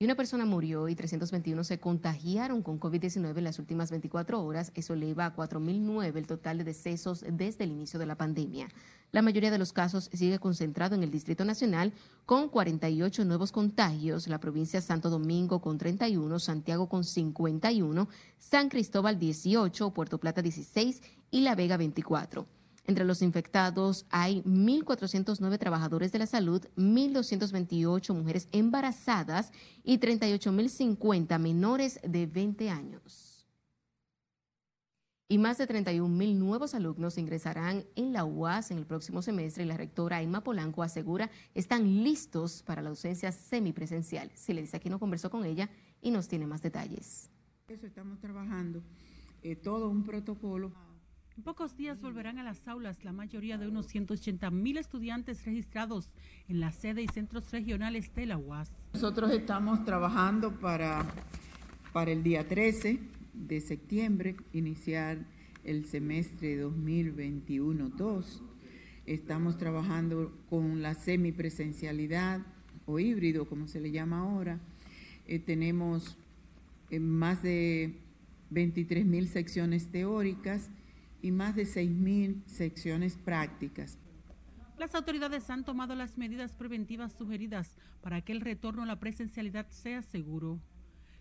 Y una persona murió y 321 se contagiaron con COVID-19 en las últimas 24 horas. Eso eleva a 4.009 el total de decesos desde el inicio de la pandemia. La mayoría de los casos sigue concentrado en el Distrito Nacional con 48 nuevos contagios, la provincia Santo Domingo con 31, Santiago con 51, San Cristóbal 18, Puerto Plata 16 y La Vega 24. Entre los infectados hay 1.409 trabajadores de la salud, 1.228 mujeres embarazadas y 38.050 menores de 20 años. Y más de 31.000 nuevos alumnos ingresarán en la UAS en el próximo semestre y la rectora Emma Polanco asegura están listos para la docencia semipresencial. Si le dice aquí no conversó con ella y nos tiene más detalles. Eso estamos trabajando, eh, todo un protocolo en pocos días volverán a las aulas la mayoría de unos 180 mil estudiantes registrados en la sede y centros regionales de la UAS. Nosotros estamos trabajando para, para el día 13 de septiembre iniciar el semestre 2021-2. Estamos trabajando con la semipresencialidad o híbrido, como se le llama ahora. Eh, tenemos eh, más de 23 mil secciones teóricas y más de 6.000 secciones prácticas. Las autoridades han tomado las medidas preventivas sugeridas para que el retorno a la presencialidad sea seguro.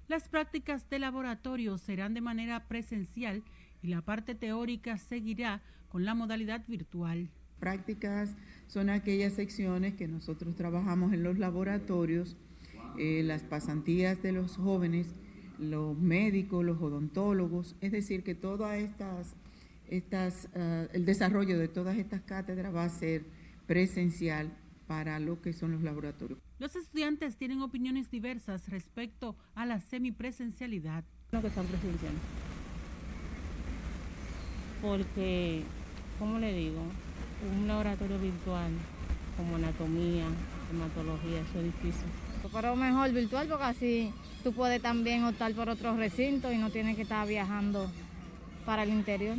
Las prácticas de laboratorio serán de manera presencial y la parte teórica seguirá con la modalidad virtual. Prácticas son aquellas secciones que nosotros trabajamos en los laboratorios, eh, las pasantías de los jóvenes, los médicos, los odontólogos, es decir, que todas estas estas, uh, el desarrollo de todas estas cátedras va a ser presencial para lo que son los laboratorios. Los estudiantes tienen opiniones diversas respecto a la semipresencialidad. Lo que están presenciando. Porque, ¿cómo le digo? Un laboratorio virtual como anatomía, hematología, eso es difícil. Pero mejor virtual porque así tú puedes también optar por otros recintos y no tienes que estar viajando para el interior.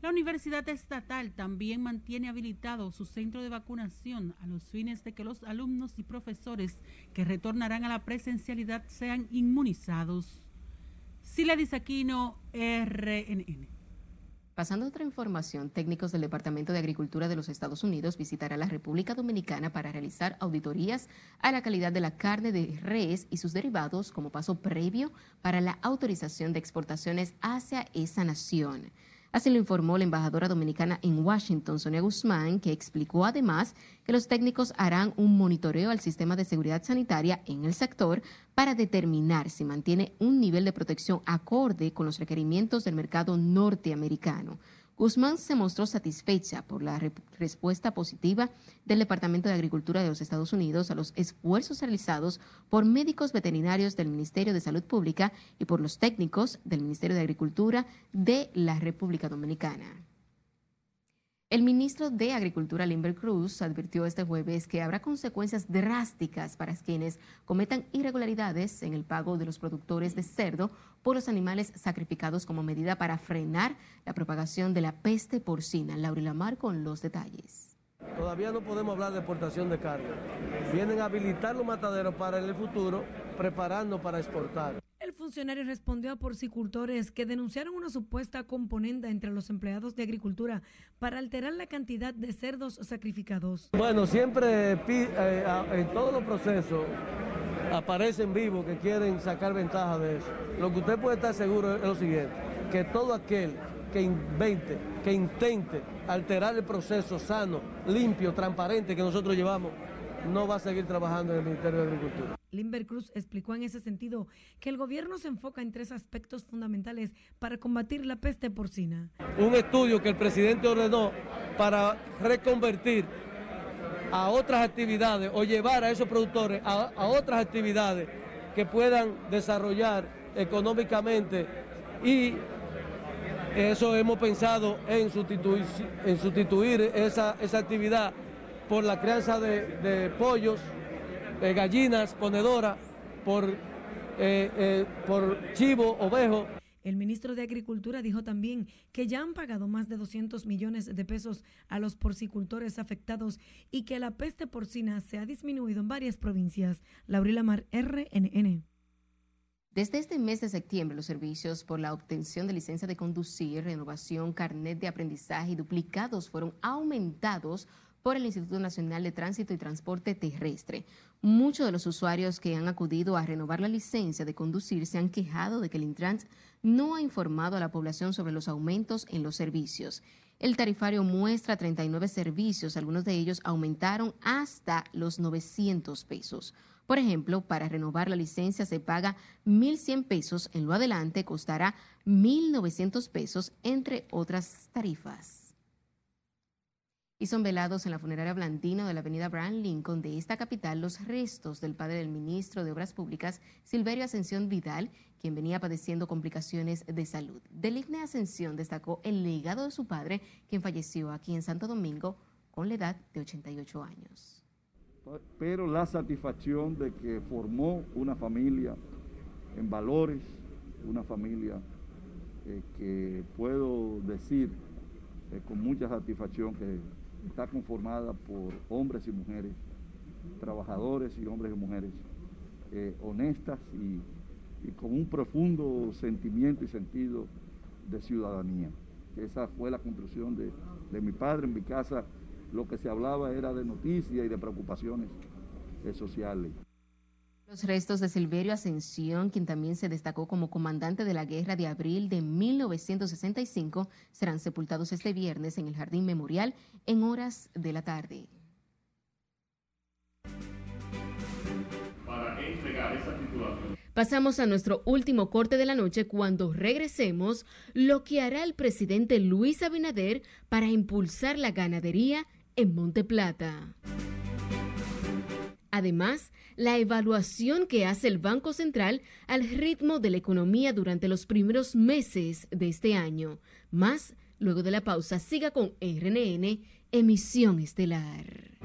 La Universidad Estatal también mantiene habilitado su centro de vacunación a los fines de que los alumnos y profesores que retornarán a la presencialidad sean inmunizados. Sila Aquino, RNN. Pasando a otra información, técnicos del Departamento de Agricultura de los Estados Unidos visitarán la República Dominicana para realizar auditorías a la calidad de la carne de res y sus derivados como paso previo para la autorización de exportaciones hacia esa nación. Así lo informó la embajadora dominicana en Washington, Sonia Guzmán, que explicó además que los técnicos harán un monitoreo al sistema de seguridad sanitaria en el sector para determinar si mantiene un nivel de protección acorde con los requerimientos del mercado norteamericano. Guzmán se mostró satisfecha por la respuesta positiva del Departamento de Agricultura de los Estados Unidos a los esfuerzos realizados por médicos veterinarios del Ministerio de Salud Pública y por los técnicos del Ministerio de Agricultura de la República Dominicana. El ministro de Agricultura, Limber Cruz, advirtió este jueves que habrá consecuencias drásticas para quienes cometan irregularidades en el pago de los productores de cerdo por los animales sacrificados como medida para frenar la propagación de la peste porcina. Laura Lamar con los detalles. Todavía no podemos hablar de exportación de carne. Vienen a habilitar los mataderos para el futuro, preparando para exportar. Funcionario respondió a porcicultores que denunciaron una supuesta componenda entre los empleados de agricultura para alterar la cantidad de cerdos sacrificados. Bueno, siempre eh, en todos los procesos aparecen vivos que quieren sacar ventaja de eso. Lo que usted puede estar seguro es lo siguiente, que todo aquel que invente, que intente alterar el proceso sano, limpio, transparente que nosotros llevamos, no va a seguir trabajando en el Ministerio de Agricultura. Limber Cruz explicó en ese sentido que el gobierno se enfoca en tres aspectos fundamentales para combatir la peste porcina. Un estudio que el presidente ordenó para reconvertir a otras actividades o llevar a esos productores a, otras actividades que puedan desarrollar económicamente y eso hemos pensado en sustituir, en sustituir esa, esa actividad por la crianza de, pollos, de gallinas, ponedoras, por, eh, eh, por chivo, ovejo. El ministro de Agricultura dijo también que ya han pagado más de 200 millones de pesos a los porcicultores afectados y que la peste porcina se ha disminuido en varias provincias. Laurila Mar, RNN. Desde este mes de septiembre, los servicios por la obtención de licencia de conducir, renovación, carnet de aprendizaje y duplicados fueron aumentados por el Instituto Nacional de Tránsito y Transporte Terrestre. Muchos de los usuarios que han acudido a renovar la licencia de conducir se han quejado de que el Intrans no ha informado a la población sobre los aumentos en los servicios. El tarifario muestra 39 servicios, algunos de ellos aumentaron hasta los 900 pesos. Por ejemplo, para renovar la licencia se paga 1.100 pesos, en lo adelante costará 1.900 pesos, entre otras tarifas y son velados en la funeraria Blandino de la avenida Brian Lincoln de esta capital los restos del padre del ministro de Obras Públicas, Silverio Ascensión Vidal, quien venía padeciendo complicaciones de salud. Deligne Ascensión destacó el legado de su padre, quien falleció aquí en Santo Domingo con la edad de 88 años. Pero la satisfacción de que formó una familia en valores, una familia eh, que puedo decir eh, con mucha satisfacción que está conformada por hombres y mujeres, trabajadores y hombres y mujeres eh, honestas y, con un profundo sentimiento y sentido de ciudadanía. Esa fue la construcción de, de mi padre. En mi casa lo que se hablaba era de noticias y de preocupaciones eh, sociales. Los restos de Silverio Ascensión, quien también se destacó como comandante de la Guerra de Abril de 1965, serán sepultados este viernes en el Jardín Memorial en horas de la tarde. Pasamos a nuestro último corte de la noche cuando regresemos lo que hará el presidente Luis Abinader para impulsar la ganadería en Monte Plata. Además, la evaluación que hace el Banco Central al ritmo de la economía durante los primeros meses de este año. Más luego de la pausa, siga con RNN, emisión estelar.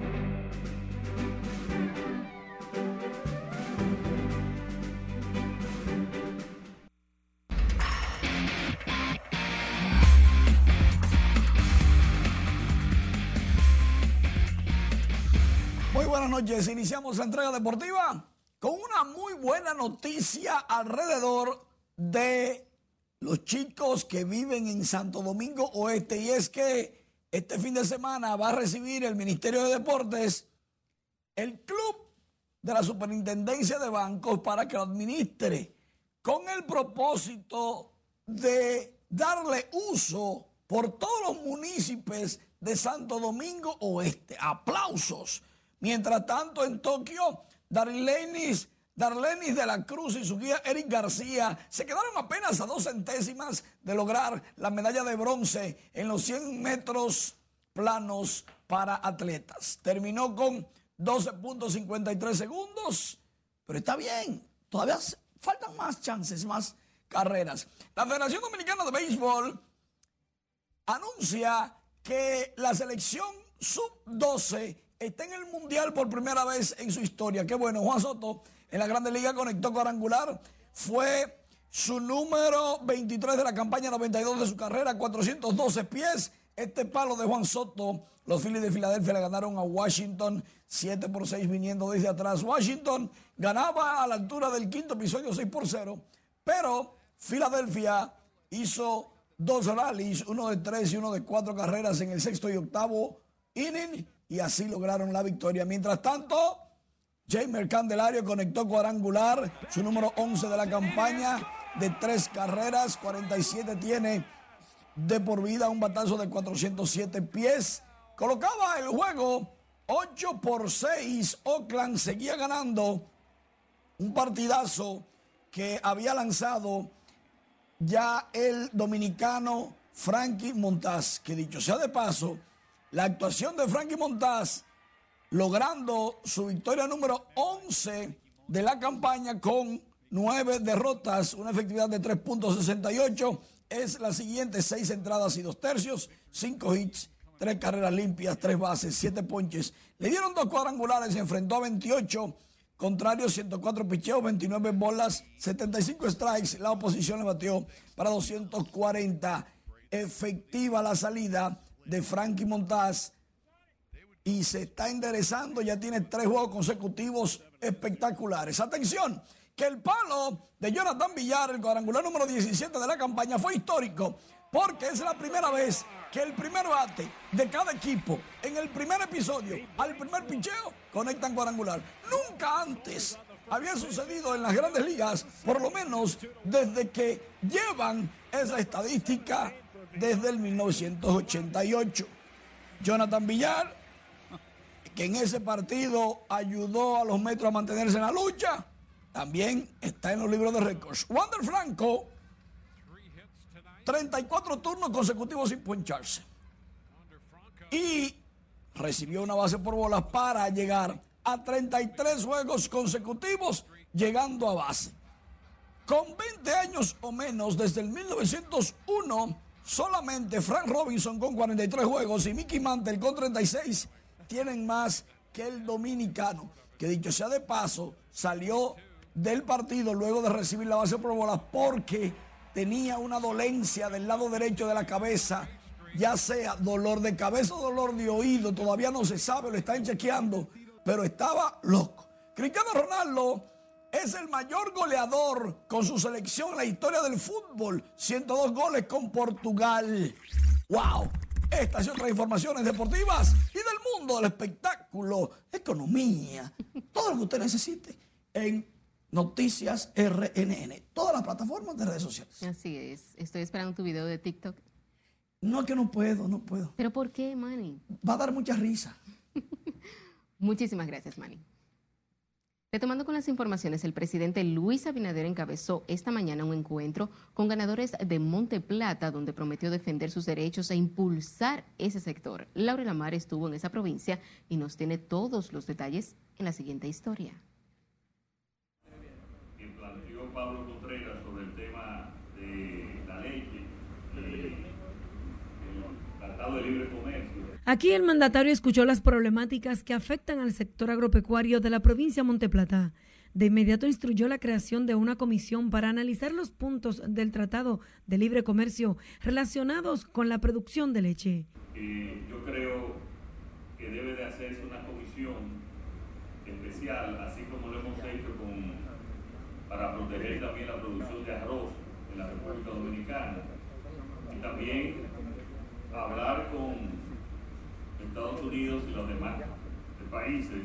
Buenas noches. Iniciamos la entrega deportiva con una muy buena noticia alrededor de los chicos que viven en Santo Domingo Oeste y es que este fin de semana va a recibir el Ministerio de Deportes el club de la Superintendencia de Bancos para que lo administre con el propósito de darle uso por todos los municipios de Santo Domingo Oeste. Aplausos. Mientras tanto, en Tokio, Darlenis, Darlenis de la Cruz y su guía Eric García se quedaron apenas a dos centésimas de lograr la medalla de bronce en los 100 metros planos para atletas. Terminó con 12.53 segundos, pero está bien. Todavía faltan más chances, más carreras. La Federación Dominicana de Béisbol anuncia que la selección sub-12 está en el Mundial por primera vez en su historia. Qué bueno, Juan Soto en la Grande Liga conectó cuadrangular. Fue su número 23 de la campaña 92 de su carrera, 412 pies. Este palo de Juan Soto, los Phillies de Filadelfia le ganaron a Washington 7 por 6 viniendo desde atrás. Washington ganaba a la altura del quinto episodio 6 por 0, pero Filadelfia hizo dos rallies, uno de tres y uno de cuatro carreras en el sexto y octavo inning y así lograron la victoria. Mientras tanto, Jamer Candelario conectó cuadrangular, su número 11 de la campaña de tres carreras, 47 tiene de por vida, un batazo de 407 pies. Colocaba el juego 8 por 6. Oakland seguía ganando un partidazo que había lanzado ya el dominicano Frankie Montaz, que dicho sea de paso, la actuación de Frankie Montaz logrando su victoria número 11 de la campaña con nueve derrotas, una efectividad de 3.68, es la siguiente, seis entradas y dos tercios, cinco hits, tres carreras limpias, tres bases, siete ponches. Le dieron dos cuadrangulares, se enfrentó a 28 Contrario, 104 picheos, 29 bolas, 75 strikes. La oposición le batió para 240. Efectiva la salida de Frankie Montaz. Y se está enderezando. Ya tiene tres juegos consecutivos espectaculares. Atención, que el palo de Jonathan Villar, el cuadrangular número 17 de la campaña, fue histórico. Porque es la primera vez que el primer bate de cada equipo en el primer episodio, al primer picheo, conectan cuadrangular. Nunca antes había sucedido en las grandes ligas, por lo menos desde que llevan esa estadística desde el 1988. Jonathan Villar, que en ese partido ayudó a los metros a mantenerse en la lucha, también está en los libros de récords. Wander Franco 34 turnos consecutivos sin poncharse. Y recibió una base por bolas para llegar a 33 juegos consecutivos llegando a base. Con 20 años o menos desde el 1901, solamente Frank Robinson con 43 juegos y Mickey Mantle con 36 tienen más que el dominicano, que dicho sea de paso, salió del partido luego de recibir la base por bolas porque tenía una dolencia del lado derecho de la cabeza, ya sea dolor de cabeza o dolor de oído, todavía no se sabe, lo están chequeando, pero estaba loco. Cristiano Ronaldo es el mayor goleador con su selección en la historia del fútbol, 102 goles con Portugal. ¡Wow! Estas y otras informaciones deportivas y del mundo del espectáculo, economía, todo lo que usted necesite en Noticias RNN. Todas las plataformas de redes sociales. Así es. Estoy esperando tu video de TikTok. No, es que no puedo, no puedo. ¿Pero por qué, Manny? Va a dar mucha risa. <laughs> Muchísimas gracias, Manny. Retomando con las informaciones, el presidente Luis Abinader encabezó esta mañana un encuentro con ganadores de Monte Plata, donde prometió defender sus derechos e impulsar ese sector. Laura Lamar estuvo en esa provincia y nos tiene todos los detalles en la siguiente historia. Pablo Contreras sobre el tema de la leche y el Tratado de Libre. Aquí el mandatario escuchó las problemáticas que afectan al sector agropecuario de la provincia de Monteplata. De inmediato instruyó la creación de una comisión para analizar los puntos del Tratado de Libre Comercio relacionados con la producción de leche. Eh, yo creo que debe de hacerse una comisión especial, así como lo hemos hecho con, para proteger también la producción de arroz en la República Dominicana. Y también hablar con Estados Unidos y los demás países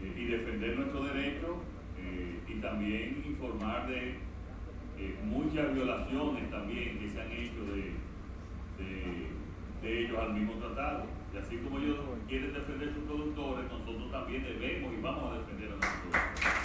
eh, y defender nuestro derecho eh, y también informar de eh, muchas violaciones también que se han hecho de, de ellos al mismo tratado. Y así como ellos quieren defender sus productores, nosotros también debemos y vamos a defender a nuestros productores.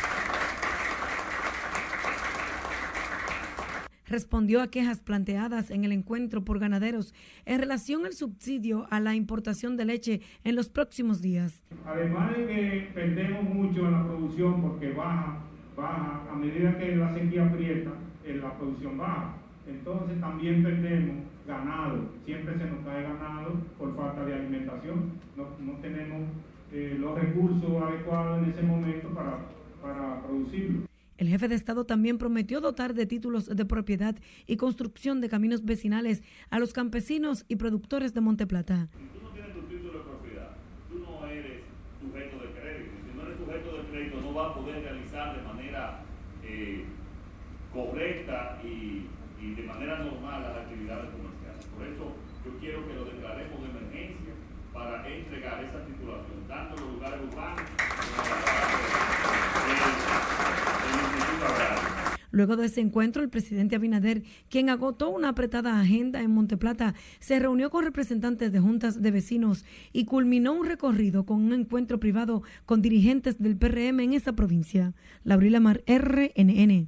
Respondió a quejas planteadas en el encuentro por ganaderos en relación al subsidio a la importación de leche en los próximos días. Además de que perdemos mucho en la producción porque baja, baja, a medida que la sequía aprieta, la producción baja. Entonces también perdemos ganado, siempre se nos cae ganado por falta de alimentación, no, no tenemos eh, los recursos adecuados en ese momento para, para producirlo. El jefe de Estado también prometió dotar de títulos de propiedad y construcción de caminos vecinales a los campesinos y productores de Monteplata. Tú no tienes tu título de propiedad, tú no eres sujeto de crédito. Si no eres sujeto de crédito, no vas a poder realizar de manera eh, correcta y, y de manera normal las actividades comerciales. Por eso yo quiero que lo declaremos de emergencia para entregar esa titulación, tanto en los lugares urbanos como en los Luego de ese encuentro, el presidente Abinader, quien agotó una apretada agenda en Monteplata, se reunió con representantes de juntas de vecinos y culminó un recorrido con un encuentro privado con dirigentes del PRM en esa provincia. Laurila Mar, RNN.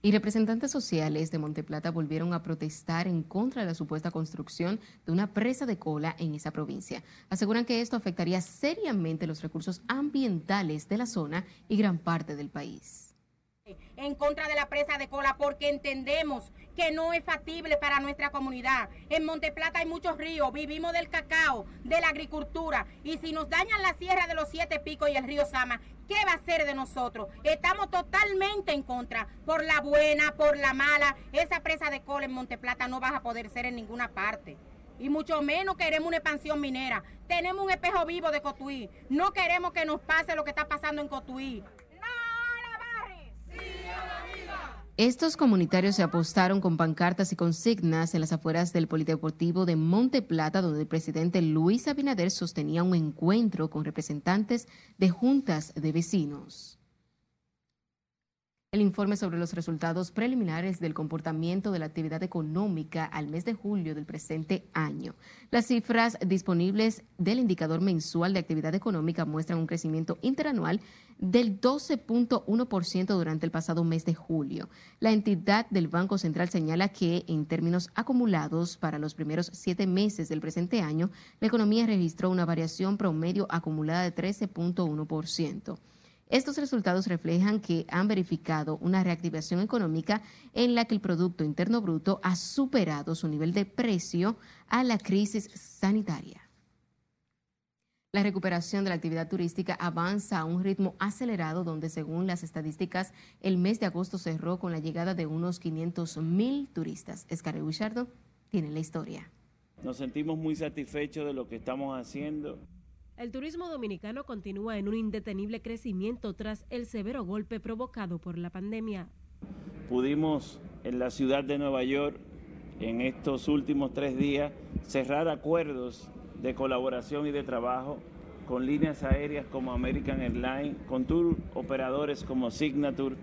Y representantes sociales de Monteplata volvieron a protestar en contra de la supuesta construcción de una presa de cola en esa provincia. Aseguran que esto afectaría seriamente los recursos ambientales de la zona y gran parte del país en contra de la presa de cola porque entendemos que no es factible para nuestra comunidad. En Monteplata hay muchos ríos, vivimos del cacao, de la agricultura y si nos dañan la sierra de los siete picos y el río Sama, ¿qué va a ser de nosotros? Estamos totalmente en contra, por la buena, por la mala. Esa presa de cola en Monteplata no va a poder ser en ninguna parte y mucho menos queremos una expansión minera. Tenemos un espejo vivo de Cotuí. No queremos que nos pase lo que está pasando en Cotuí. Estos comunitarios se apostaron con pancartas y consignas en las afueras del Polideportivo de Monte Plata, donde el presidente Luis Abinader sostenía un encuentro con representantes de juntas de vecinos el informe sobre los resultados preliminares del comportamiento de la actividad económica al mes de julio del presente año. Las cifras disponibles del indicador mensual de actividad económica muestran un crecimiento interanual del 12.1% durante el pasado mes de julio. La entidad del Banco Central señala que en términos acumulados para los primeros siete meses del presente año, la economía registró una variación promedio acumulada de 13.1%. Estos resultados reflejan que han verificado una reactivación económica en la que el Producto Interno Bruto ha superado su nivel de precio a la crisis sanitaria. La recuperación de la actividad turística avanza a un ritmo acelerado donde según las estadísticas el mes de agosto cerró con la llegada de unos 500 mil turistas. Escarre Bouchardo tiene la historia. Nos sentimos muy satisfechos de lo que estamos haciendo. El turismo dominicano continúa en un indetenible crecimiento tras el severo golpe provocado por la pandemia. Pudimos en la ciudad de Nueva York en estos últimos tres días cerrar acuerdos de colaboración y de trabajo con líneas aéreas como American Airlines, con tour operadores como Signature.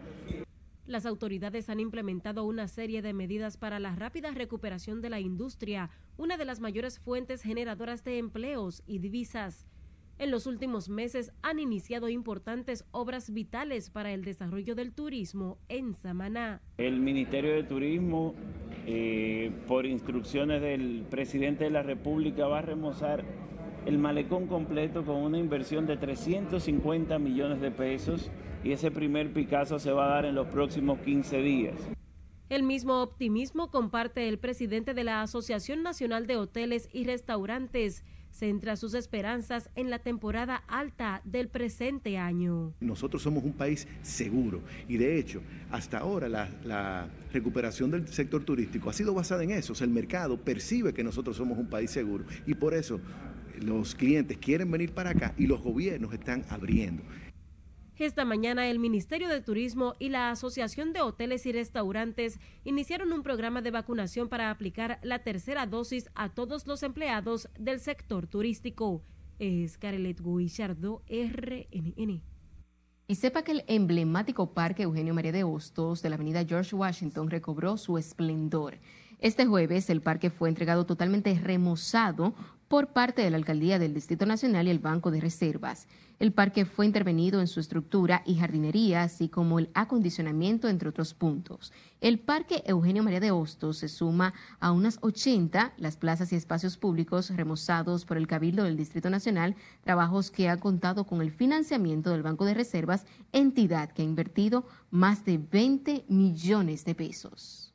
Las autoridades han implementado una serie de medidas para la rápida recuperación de la industria, una de las mayores fuentes generadoras de empleos y divisas. En los últimos meses han iniciado importantes obras vitales para el desarrollo del turismo en Samaná. El Ministerio de Turismo, eh, por instrucciones del presidente de la República, va a remozar el malecón completo con una inversión de 350 millones de pesos y ese primer Picasso se va a dar en los próximos 15 días. El mismo optimismo comparte el presidente de la Asociación Nacional de Hoteles y Restaurantes, centra sus esperanzas en la temporada alta del presente año. Nosotros somos un país seguro y de hecho hasta ahora la, recuperación del sector turístico ha sido basada en eso. El mercado percibe que nosotros somos un país seguro y por eso los clientes quieren venir para acá y los gobiernos están abriendo. Esta mañana el Ministerio de Turismo y la Asociación de Hoteles y Restaurantes iniciaron un programa de vacunación para aplicar la tercera dosis a todos los empleados del sector turístico. Es Carelet Guillardo, RNN. Y sepa que el emblemático Parque Eugenio María de Hostos de la avenida George Washington recobró su esplendor. Este jueves el parque fue entregado totalmente remozado por parte de la Alcaldía del Distrito Nacional y el Banco de Reservas. El parque fue intervenido en su estructura y jardinería, así como el acondicionamiento, entre otros puntos. El Parque Eugenio María de Hostos se suma a unas 80 las plazas y espacios públicos remozados por el Cabildo del Distrito Nacional, trabajos que ha contado con el financiamiento del Banco de Reservas, entidad que ha invertido más de 20 millones de pesos.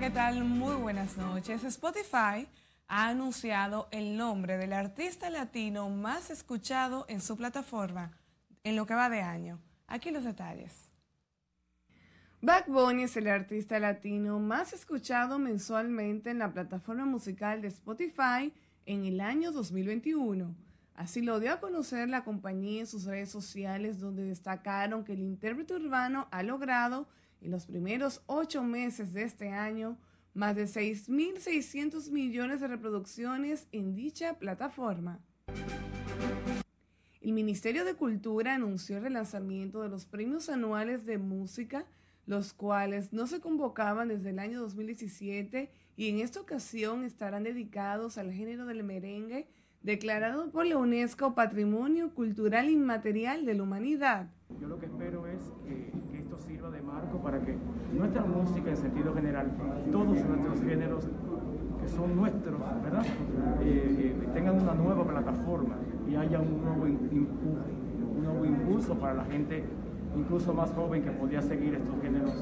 ¿Qué tal? Muy buenas noches. Spotify ha anunciado el nombre del artista latino más escuchado en su plataforma en lo que va de año. Aquí los detalles. Bad Bunny es el artista latino más escuchado mensualmente en la plataforma musical de Spotify en el año 2021. Así lo dio a conocer la compañía en sus redes sociales donde destacaron que el intérprete urbano ha logrado en los primeros ocho meses de este año más de 6.600 millones de reproducciones en dicha plataforma. El Ministerio de Cultura anunció el relanzamiento de los premios anuales de música, los cuales no se convocaban desde el año 2017 y en esta ocasión estarán dedicados al género del merengue, declarado por la UNESCO Patrimonio Cultural Inmaterial de la Humanidad. Yo lo que espero es que, esto sirva de marco para que nuestra música en sentido general, todos nuestros géneros que son nuestros, ¿verdad? Eh, eh, tengan una nueva plataforma y haya un nuevo impulso, para la gente incluso más joven que podía seguir estos géneros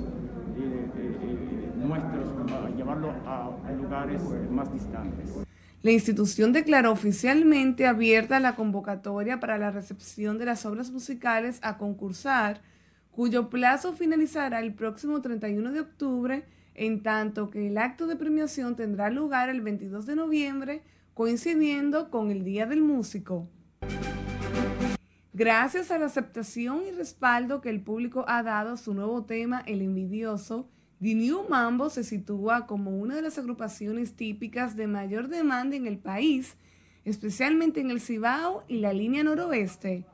eh, nuestros, llevarlos a lugares más distantes. La institución declaró oficialmente abierta la convocatoria para la recepción de las obras musicales a concursar, cuyo plazo finalizará el próximo 31 de octubre, en tanto que el acto de premiación tendrá lugar el 22 de noviembre, coincidiendo con el Día del Músico. Gracias a la aceptación y respaldo que el público ha dado a su nuevo tema, El Envidioso, The New Mambo se sitúa como una de las agrupaciones típicas de mayor demanda en el país, especialmente en el Cibao y la línea noroeste.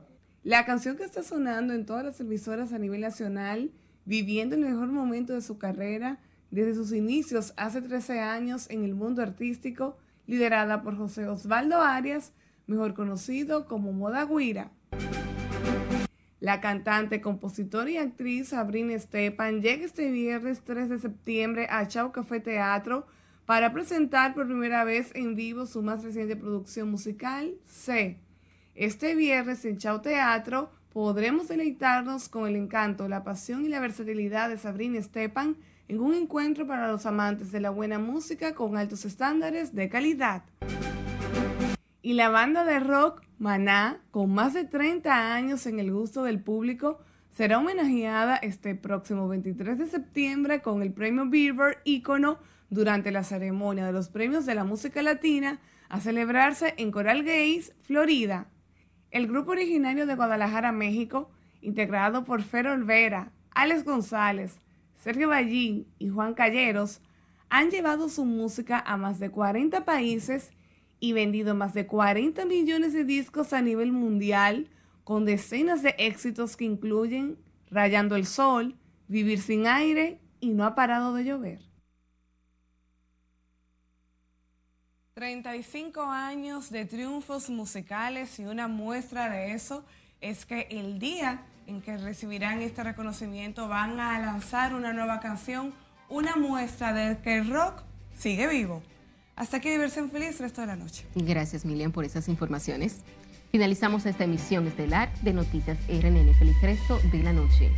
La canción que está sonando en todas las emisoras a nivel nacional, viviendo el mejor momento de su carrera desde sus inicios hace 13 años en el mundo artístico, liderada por José Osvaldo Arias, mejor conocido como Moda Guira. La cantante, compositora y actriz Sabrina Stepan llega este viernes 3 de septiembre a Chau Café Teatro para presentar por primera vez en vivo su más reciente producción musical, C. Este viernes en Chau Teatro podremos deleitarnos con el encanto, la pasión y la versatilidad de Sabrina Stepan en un encuentro para los amantes de la buena música con altos estándares de calidad. Y la banda de rock Maná, con más de 30 años en el gusto del público, será homenajeada este próximo 23 de septiembre con el premio Billboard ícono durante la ceremonia de los premios de la música latina a celebrarse en Coral Gays, Florida. El grupo originario de Guadalajara, México, integrado por Fer Olvera, Alex González, Sergio Ballín y Juan Calleros, han llevado su música a más de 40 países y vendido más de 40 millones de discos a nivel mundial, con decenas de éxitos que incluyen Rayando el Sol, Vivir sin aire y No ha parado de llover. 35 años de triunfos musicales y una muestra de eso es que el día en que recibirán este reconocimiento van a lanzar una nueva canción, una muestra de que el rock sigue vivo. Hasta aquí diversión feliz resto de la noche. Gracias, Milian, por esas informaciones. Finalizamos esta emisión estelar de Noticias RNN. Feliz resto de la noche.